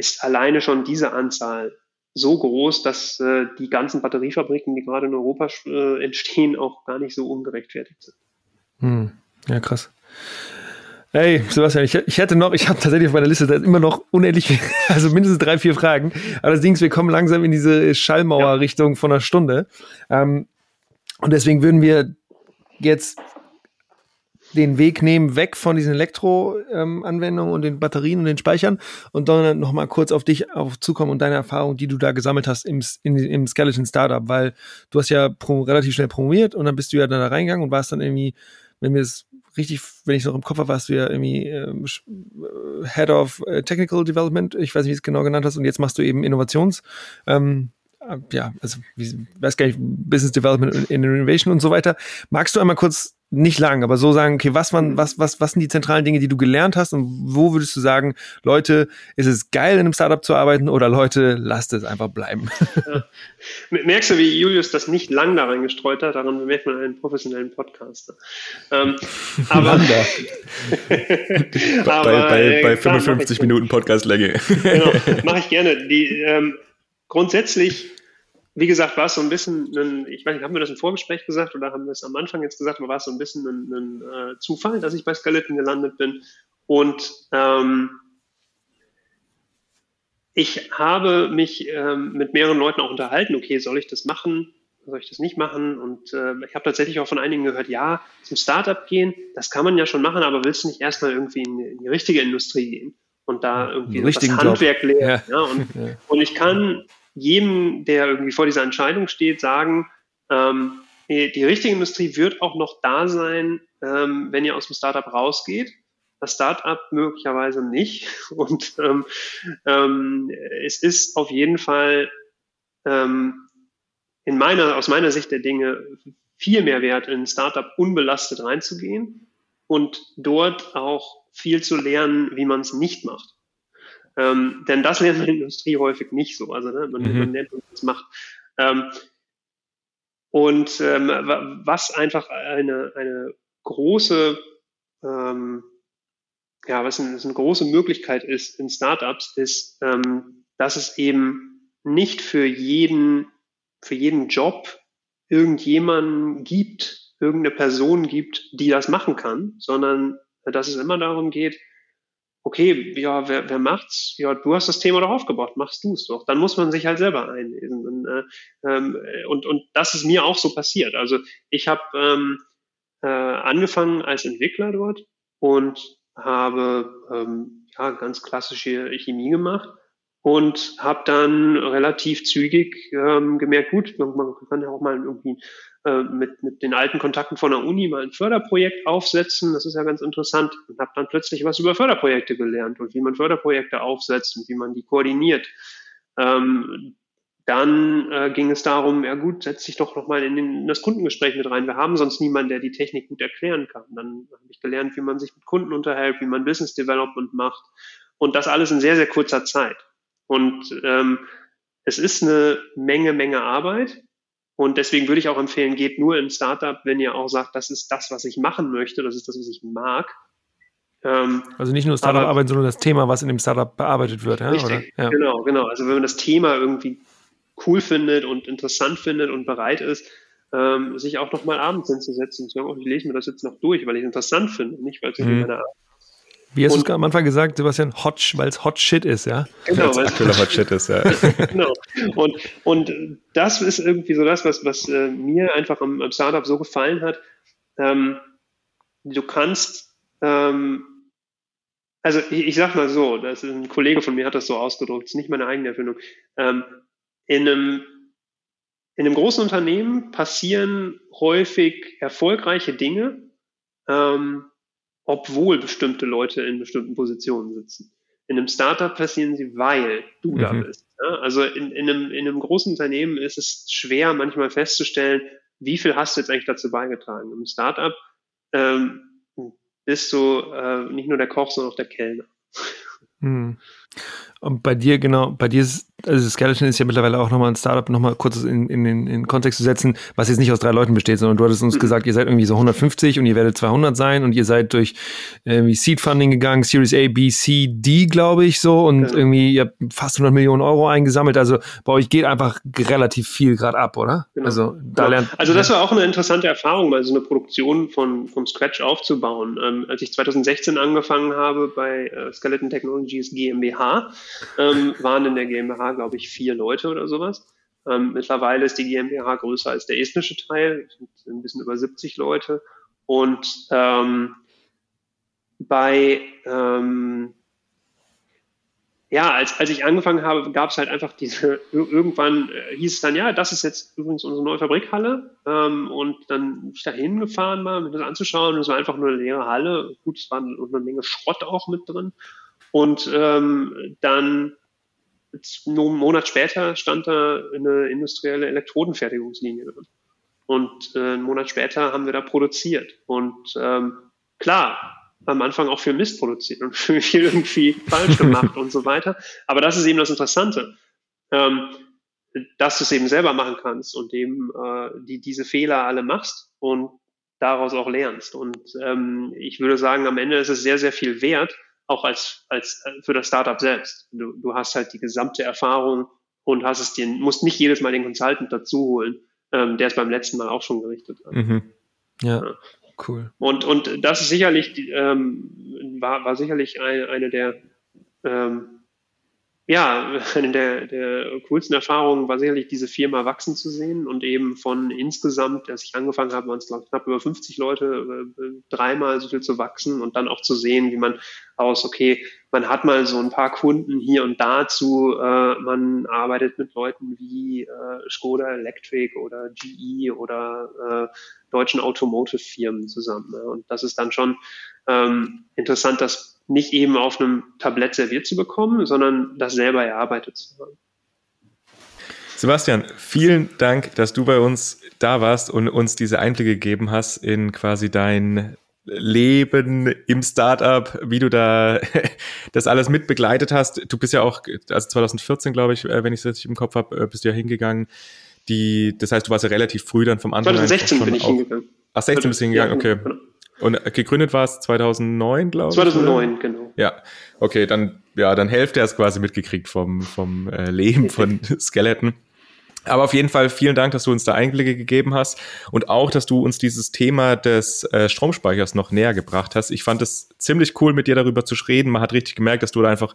ist alleine schon diese Anzahl so groß, dass äh, die ganzen Batteriefabriken, die gerade in Europa äh, entstehen, auch gar nicht so ungerechtfertigt sind. Hm. Ja, krass. Hey, Sebastian, ich, ich hätte noch, ich habe tatsächlich auf meiner Liste immer noch unendlich, also mindestens drei, vier Fragen. Allerdings, wir kommen langsam in diese Schallmauer-Richtung von einer Stunde. Ähm, und deswegen würden wir jetzt den Weg nehmen, weg von diesen Elektro-Anwendungen ähm, und den Batterien und den Speichern und dann noch mal kurz auf dich auf zukommen und deine Erfahrung, die du da gesammelt hast im, in, im Skeleton Startup, weil du hast ja relativ schnell promoviert und dann bist du ja da reingegangen und warst dann irgendwie, wenn wir es richtig, wenn ich es noch im Kopf habe, warst du ja irgendwie ähm, äh, Head of äh, Technical Development, ich weiß nicht, wie es genau genannt hast, und jetzt machst du eben Innovations, ähm, ja, also wie, weiß gar nicht, Business Development und Innovation und so weiter. Magst du einmal kurz nicht lang, aber so sagen, okay, was waren, was, was, was sind die zentralen Dinge, die du gelernt hast und wo würdest du sagen, Leute, ist es geil, in einem Startup zu arbeiten oder Leute, lasst es einfach bleiben? Ja. Merkst du, wie Julius das nicht lang da reingestreut hat? Daran bemerkt man einen professionellen Podcaster. Ähm, aber, aber, bei, bei, bei 55 klar, Minuten Podcastlänge. genau, mache ich gerne. Die, ähm, grundsätzlich wie gesagt, war es so ein bisschen, ein, ich weiß nicht, haben wir das im Vorgespräch gesagt oder haben wir es am Anfang jetzt gesagt, aber war es so ein bisschen ein, ein äh, Zufall, dass ich bei Skeleton gelandet bin. Und ähm, ich habe mich ähm, mit mehreren Leuten auch unterhalten, okay, soll ich das machen? Soll ich das nicht machen? Und äh, ich habe tatsächlich auch von einigen gehört, ja, zum Startup gehen, das kann man ja schon machen, aber willst du nicht erstmal irgendwie in, in die richtige Industrie gehen und da irgendwie das Handwerk lernen? Ja. ja und, ja. und ich kann jedem, der irgendwie vor dieser Entscheidung steht, sagen, ähm, die richtige Industrie wird auch noch da sein, ähm, wenn ihr aus dem Startup rausgeht. das Startup möglicherweise nicht. Und ähm, ähm, es ist auf jeden Fall ähm, in meiner, aus meiner Sicht der Dinge viel mehr wert, in ein Startup unbelastet reinzugehen und dort auch viel zu lernen, wie man es nicht macht. Ähm, denn das lernt man in der Industrie häufig nicht so. Also ne, man, mhm. man lernt, wie man macht. Ähm, und ähm, was einfach eine, eine große, ähm, ja, was eine, was eine große Möglichkeit ist in Startups, ist, ähm, dass es eben nicht für jeden, für jeden Job irgendjemanden gibt, irgendeine Person gibt, die das machen kann, sondern dass es immer darum geht, okay, ja, wer, wer macht's? Ja, du hast das Thema doch aufgebaut, machst du es doch. Dann muss man sich halt selber einlesen. Und, äh, ähm, und, und das ist mir auch so passiert. Also ich habe ähm, äh, angefangen als Entwickler dort und habe ähm, ja, ganz klassische Chemie gemacht und habe dann relativ zügig ähm, gemerkt, gut, man kann ja auch mal irgendwie äh, mit, mit den alten Kontakten von der Uni mal ein Förderprojekt aufsetzen. Das ist ja ganz interessant. Und habe dann plötzlich was über Förderprojekte gelernt und wie man Förderprojekte aufsetzt und wie man die koordiniert. Ähm, dann äh, ging es darum, ja gut, setz dich doch nochmal in, in das Kundengespräch mit rein. Wir haben sonst niemanden, der die Technik gut erklären kann. Dann habe ich gelernt, wie man sich mit Kunden unterhält, wie man Business Development macht. Und das alles in sehr, sehr kurzer Zeit. Und ähm, es ist eine Menge, Menge Arbeit. Und deswegen würde ich auch empfehlen, geht nur in Startup, wenn ihr auch sagt, das ist das, was ich machen möchte, das ist das, was ich mag. Ähm, also nicht nur Startup-Arbeit, sondern das Thema, was in dem Startup bearbeitet wird. Ja? Richtig, ja. genau, genau. Also wenn man das Thema irgendwie cool findet und interessant findet und bereit ist, ähm, sich auch nochmal abends hinzusetzen und zu sagen, oh, ich lese mir das jetzt noch durch, weil ich es interessant finde, nicht weil es mhm. in meiner Arbeit wie hast du am Anfang gesagt, Sebastian? Hot, weil es Hot Shit ist, ja? Genau, weil es aktueller Hot Shit ist, ja. genau. Und, und das ist irgendwie so das, was, was äh, mir einfach am, am, Startup so gefallen hat. Ähm, du kannst, ähm, also ich, ich, sag mal so, das ist ein Kollege von mir hat das so ausgedrückt, das ist nicht meine eigene Erfindung. Ähm, in einem in einem großen Unternehmen passieren häufig erfolgreiche Dinge, ähm, obwohl bestimmte Leute in bestimmten Positionen sitzen. In einem Startup passieren sie, weil du mhm. da bist. Ja? Also in, in, einem, in einem großen Unternehmen ist es schwer, manchmal festzustellen, wie viel hast du jetzt eigentlich dazu beigetragen. Im Startup ähm, bist du äh, nicht nur der Koch, sondern auch der Kellner. Mhm. Und bei dir, genau, bei dir ist, also Skeleton ist ja mittlerweile auch nochmal ein Startup, nochmal kurz in, in, in, in Kontext zu setzen, was jetzt nicht aus drei Leuten besteht, sondern du hattest uns mhm. gesagt, ihr seid irgendwie so 150 und ihr werdet 200 sein und ihr seid durch irgendwie Seed Funding gegangen, Series A, B, C, D, glaube ich, so und ja. irgendwie ihr habt fast 100 Millionen Euro eingesammelt. Also bei euch geht einfach relativ viel gerade ab, oder? Genau. Also da genau. lernt. Also das war auch eine interessante Erfahrung, mal so eine Produktion von vom Scratch aufzubauen. Ähm, als ich 2016 angefangen habe bei äh, Skeleton Technologies GmbH, ähm, waren in der GmbH, glaube ich, vier Leute oder sowas. Ähm, mittlerweile ist die GmbH größer als der estnische Teil, sind ein bisschen über 70 Leute. Und ähm, bei ähm, ja, als, als ich angefangen habe, gab es halt einfach diese, irgendwann äh, hieß es dann, ja, das ist jetzt übrigens unsere neue Fabrikhalle. Ähm, und dann bin ich da hingefahren, mal mir das anzuschauen. Und es war einfach nur eine leere Halle. Gut, es war eine Menge Schrott auch mit drin. Und ähm, dann einen Monat später stand da eine industrielle Elektrodenfertigungslinie drin. Und äh, einen Monat später haben wir da produziert. Und ähm, klar, am Anfang auch viel Mist produziert und viel irgendwie falsch gemacht und so weiter. Aber das ist eben das Interessante, ähm, dass du es eben selber machen kannst und eben äh, die, diese Fehler alle machst und daraus auch lernst. Und ähm, ich würde sagen, am Ende ist es sehr, sehr viel wert, auch als, als äh, für das Startup selbst. Du, du hast halt die gesamte Erfahrung und hast es dir, musst nicht jedes Mal den Consultant dazu holen, ähm, der es beim letzten Mal auch schon gerichtet hat. Mhm. Ja, ja, cool. Und, und das ist sicherlich, ähm, war, war sicherlich ein, eine der ähm, ja, eine der, der coolsten Erfahrungen war sicherlich, diese Firma wachsen zu sehen und eben von insgesamt, als ich angefangen habe, waren es glaube ich knapp über 50 Leute, äh, dreimal so viel zu wachsen und dann auch zu sehen, wie man aus, okay, man hat mal so ein paar Kunden hier und dazu, äh, man arbeitet mit Leuten wie äh, Skoda Electric oder GE oder äh, deutschen Automotive-Firmen zusammen. Ne? Und das ist dann schon ähm, interessant, das nicht eben auf einem Tablett serviert zu bekommen, sondern das selber erarbeitet zu haben. Sebastian, vielen Dank, dass du bei uns da warst und uns diese Einblicke gegeben hast in quasi dein Leben im Startup, wie du da das alles mit begleitet hast. Du bist ja auch, also 2014, glaube ich, äh, wenn ich es richtig im Kopf habe, äh, bist du ja hingegangen. Die, das heißt, du warst ja relativ früh dann vom Anfang 2016 bin ich hingegangen. Ach, 16 bist du hingegangen, okay. Und gegründet war es 2009, glaube ich. 2009, oder? genau. Ja, okay, dann, ja, dann Hälfte hast quasi mitgekriegt vom, vom äh, Leben von Skeleton. Aber auf jeden Fall vielen Dank, dass du uns da Einblicke gegeben hast und auch, dass du uns dieses Thema des äh, Stromspeichers noch näher gebracht hast. Ich fand es ziemlich cool, mit dir darüber zu reden. Man hat richtig gemerkt, dass du da einfach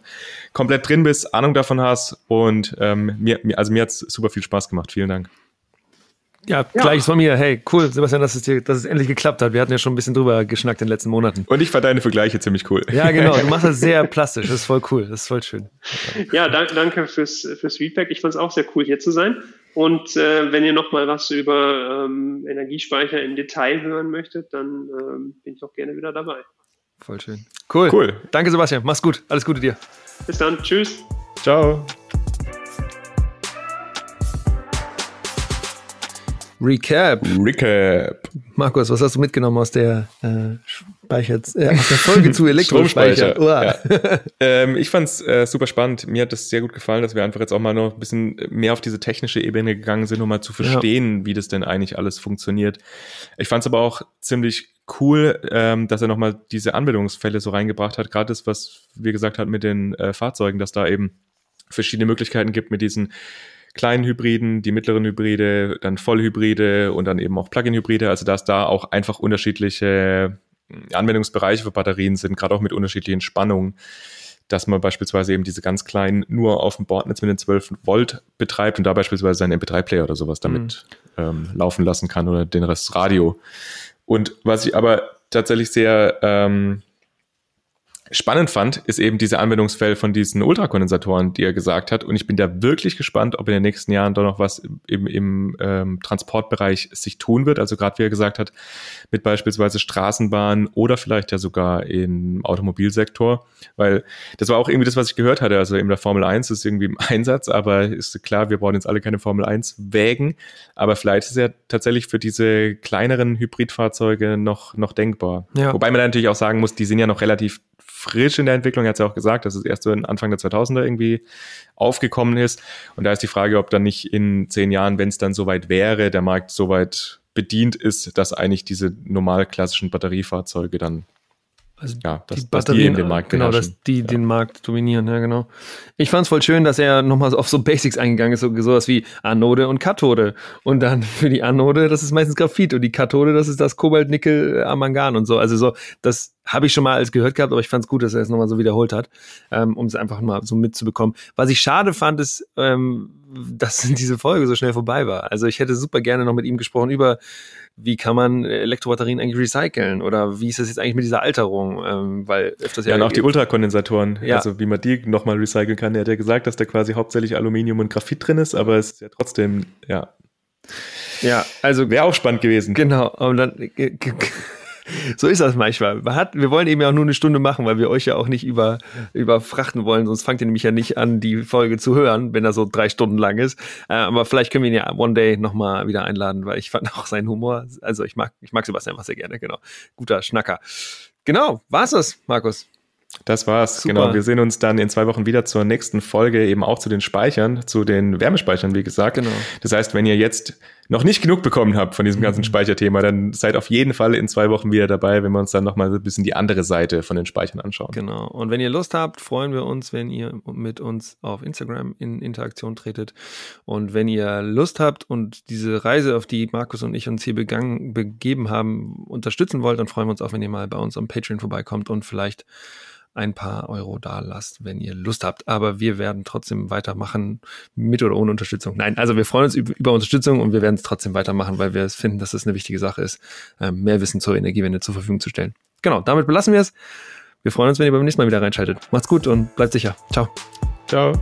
komplett drin bist, Ahnung davon hast und ähm, mir, also mir hat es super viel Spaß gemacht. Vielen Dank. Ja, ja, gleich von mir. Hey, cool, Sebastian, dass es, dir, dass es endlich geklappt hat. Wir hatten ja schon ein bisschen drüber geschnackt in den letzten Monaten. Und ich fand deine Vergleiche ziemlich cool. Ja, genau. Du machst das sehr plastisch. Das ist voll cool. Das ist voll schön. Ja, danke, danke fürs, fürs Feedback. Ich fand es auch sehr cool, hier zu sein. Und äh, wenn ihr noch mal was über ähm, Energiespeicher im Detail hören möchtet, dann ähm, bin ich auch gerne wieder dabei. Voll schön. Cool. Cool. Danke, Sebastian. Mach's gut. Alles Gute dir. Bis dann. Tschüss. Ciao. Recap. Recap. Markus, was hast du mitgenommen aus der, äh, Speicher, äh, aus der Folge zu Elektrospeicher? Ja. ähm, ich fand es äh, super spannend. Mir hat es sehr gut gefallen, dass wir einfach jetzt auch mal noch ein bisschen mehr auf diese technische Ebene gegangen sind, um mal zu verstehen, ja. wie das denn eigentlich alles funktioniert. Ich fand es aber auch ziemlich cool, ähm, dass er nochmal diese Anwendungsfälle so reingebracht hat. Gerade das, was wir gesagt haben mit den äh, Fahrzeugen, dass da eben verschiedene Möglichkeiten gibt mit diesen kleinen Hybriden, die mittleren Hybride, dann Vollhybride und dann eben auch Plug-in-Hybride. Also dass da auch einfach unterschiedliche hm, Anwendungsbereiche für Batterien sind, gerade auch mit unterschiedlichen Spannungen dass man beispielsweise eben diese ganz kleinen nur auf dem Bordnetz mit den 12 Volt betreibt und da beispielsweise seinen MP3-Player oder sowas damit mhm. ähm, laufen lassen kann oder den Rest Radio. Und was ich aber tatsächlich sehr ähm, spannend fand, ist eben diese Anwendungsfälle von diesen Ultrakondensatoren, die er gesagt hat. Und ich bin da wirklich gespannt, ob in den nächsten Jahren da noch was im, im ähm, Transportbereich sich tun wird. Also gerade wie er gesagt hat, mit beispielsweise Straßenbahnen oder vielleicht ja sogar im Automobilsektor. Weil das war auch irgendwie das, was ich gehört hatte. Also in der Formel 1 ist irgendwie im Einsatz, aber ist klar, wir brauchen jetzt alle keine Formel 1 Wägen. Aber vielleicht ist ja tatsächlich für diese kleineren Hybridfahrzeuge noch, noch denkbar. Ja. Wobei man natürlich auch sagen muss, die sind ja noch relativ frisch in der Entwicklung. Er hat ja auch gesagt, dass es erst so Anfang der 2000er irgendwie aufgekommen ist. Und da ist die Frage, ob dann nicht in zehn Jahren, wenn es dann soweit wäre, der Markt soweit bedient ist, dass eigentlich diese normal klassischen Batteriefahrzeuge dann also ja, dass, die Batterien, dass die den Markt genau, dass die ja. den Markt dominieren, ja genau. Ich fand es voll schön, dass er nochmal auf so Basics eingegangen ist, so sowas wie Anode und Kathode. Und dann für die Anode, das ist meistens Graphit und die Kathode, das ist das Kobalt, Nickel, Amangan und so. Also so, das habe ich schon mal als gehört gehabt, aber ich fand es gut, dass er es nochmal so wiederholt hat, ähm, um es einfach mal so mitzubekommen. Was ich schade fand, ist, ähm, dass diese Folge so schnell vorbei war. Also ich hätte super gerne noch mit ihm gesprochen über wie kann man Elektrobatterien eigentlich recyceln oder wie ist das jetzt eigentlich mit dieser Alterung? Ähm, weil öfters ja, ja und auch die Ultrakondensatoren, ja. also wie man die nochmal recyceln kann. Er hat ja gesagt, dass da quasi hauptsächlich Aluminium und Graphit drin ist, aber es ist ja trotzdem, ja. Ja, also wäre auch spannend gewesen. Genau, und dann so ist das manchmal. Man hat, wir wollen eben ja auch nur eine Stunde machen, weil wir euch ja auch nicht über, überfrachten wollen, sonst fangt ihr nämlich ja nicht an, die Folge zu hören, wenn er so drei Stunden lang ist. Äh, aber vielleicht können wir ihn ja one day nochmal wieder einladen, weil ich fand auch seinen Humor, also ich mag, ich mag Sebastian einfach sehr gerne, genau. Guter Schnacker. Genau, war's das, Markus? Das war's, Super. genau. Wir sehen uns dann in zwei Wochen wieder zur nächsten Folge, eben auch zu den Speichern, zu den Wärmespeichern, wie gesagt. Genau. Das heißt, wenn ihr jetzt noch nicht genug bekommen habt von diesem ganzen mhm. Speicherthema, dann seid auf jeden Fall in zwei Wochen wieder dabei, wenn wir uns dann nochmal ein bisschen die andere Seite von den Speichern anschauen. Genau. Und wenn ihr Lust habt, freuen wir uns, wenn ihr mit uns auf Instagram in Interaktion tretet. Und wenn ihr Lust habt und diese Reise, auf die Markus und ich uns hier begangen, begeben haben, unterstützen wollt, dann freuen wir uns auch, wenn ihr mal bei uns am Patreon vorbeikommt und vielleicht ein paar Euro da lasst, wenn ihr Lust habt. Aber wir werden trotzdem weitermachen, mit oder ohne Unterstützung. Nein, also wir freuen uns über Unterstützung und wir werden es trotzdem weitermachen, weil wir finden, dass es eine wichtige Sache ist, ähm, mehr Wissen zur Energiewende zur Verfügung zu stellen. Genau, damit belassen wir es. Wir freuen uns, wenn ihr beim nächsten Mal wieder reinschaltet. Macht's gut und bleibt sicher. Ciao. Ciao.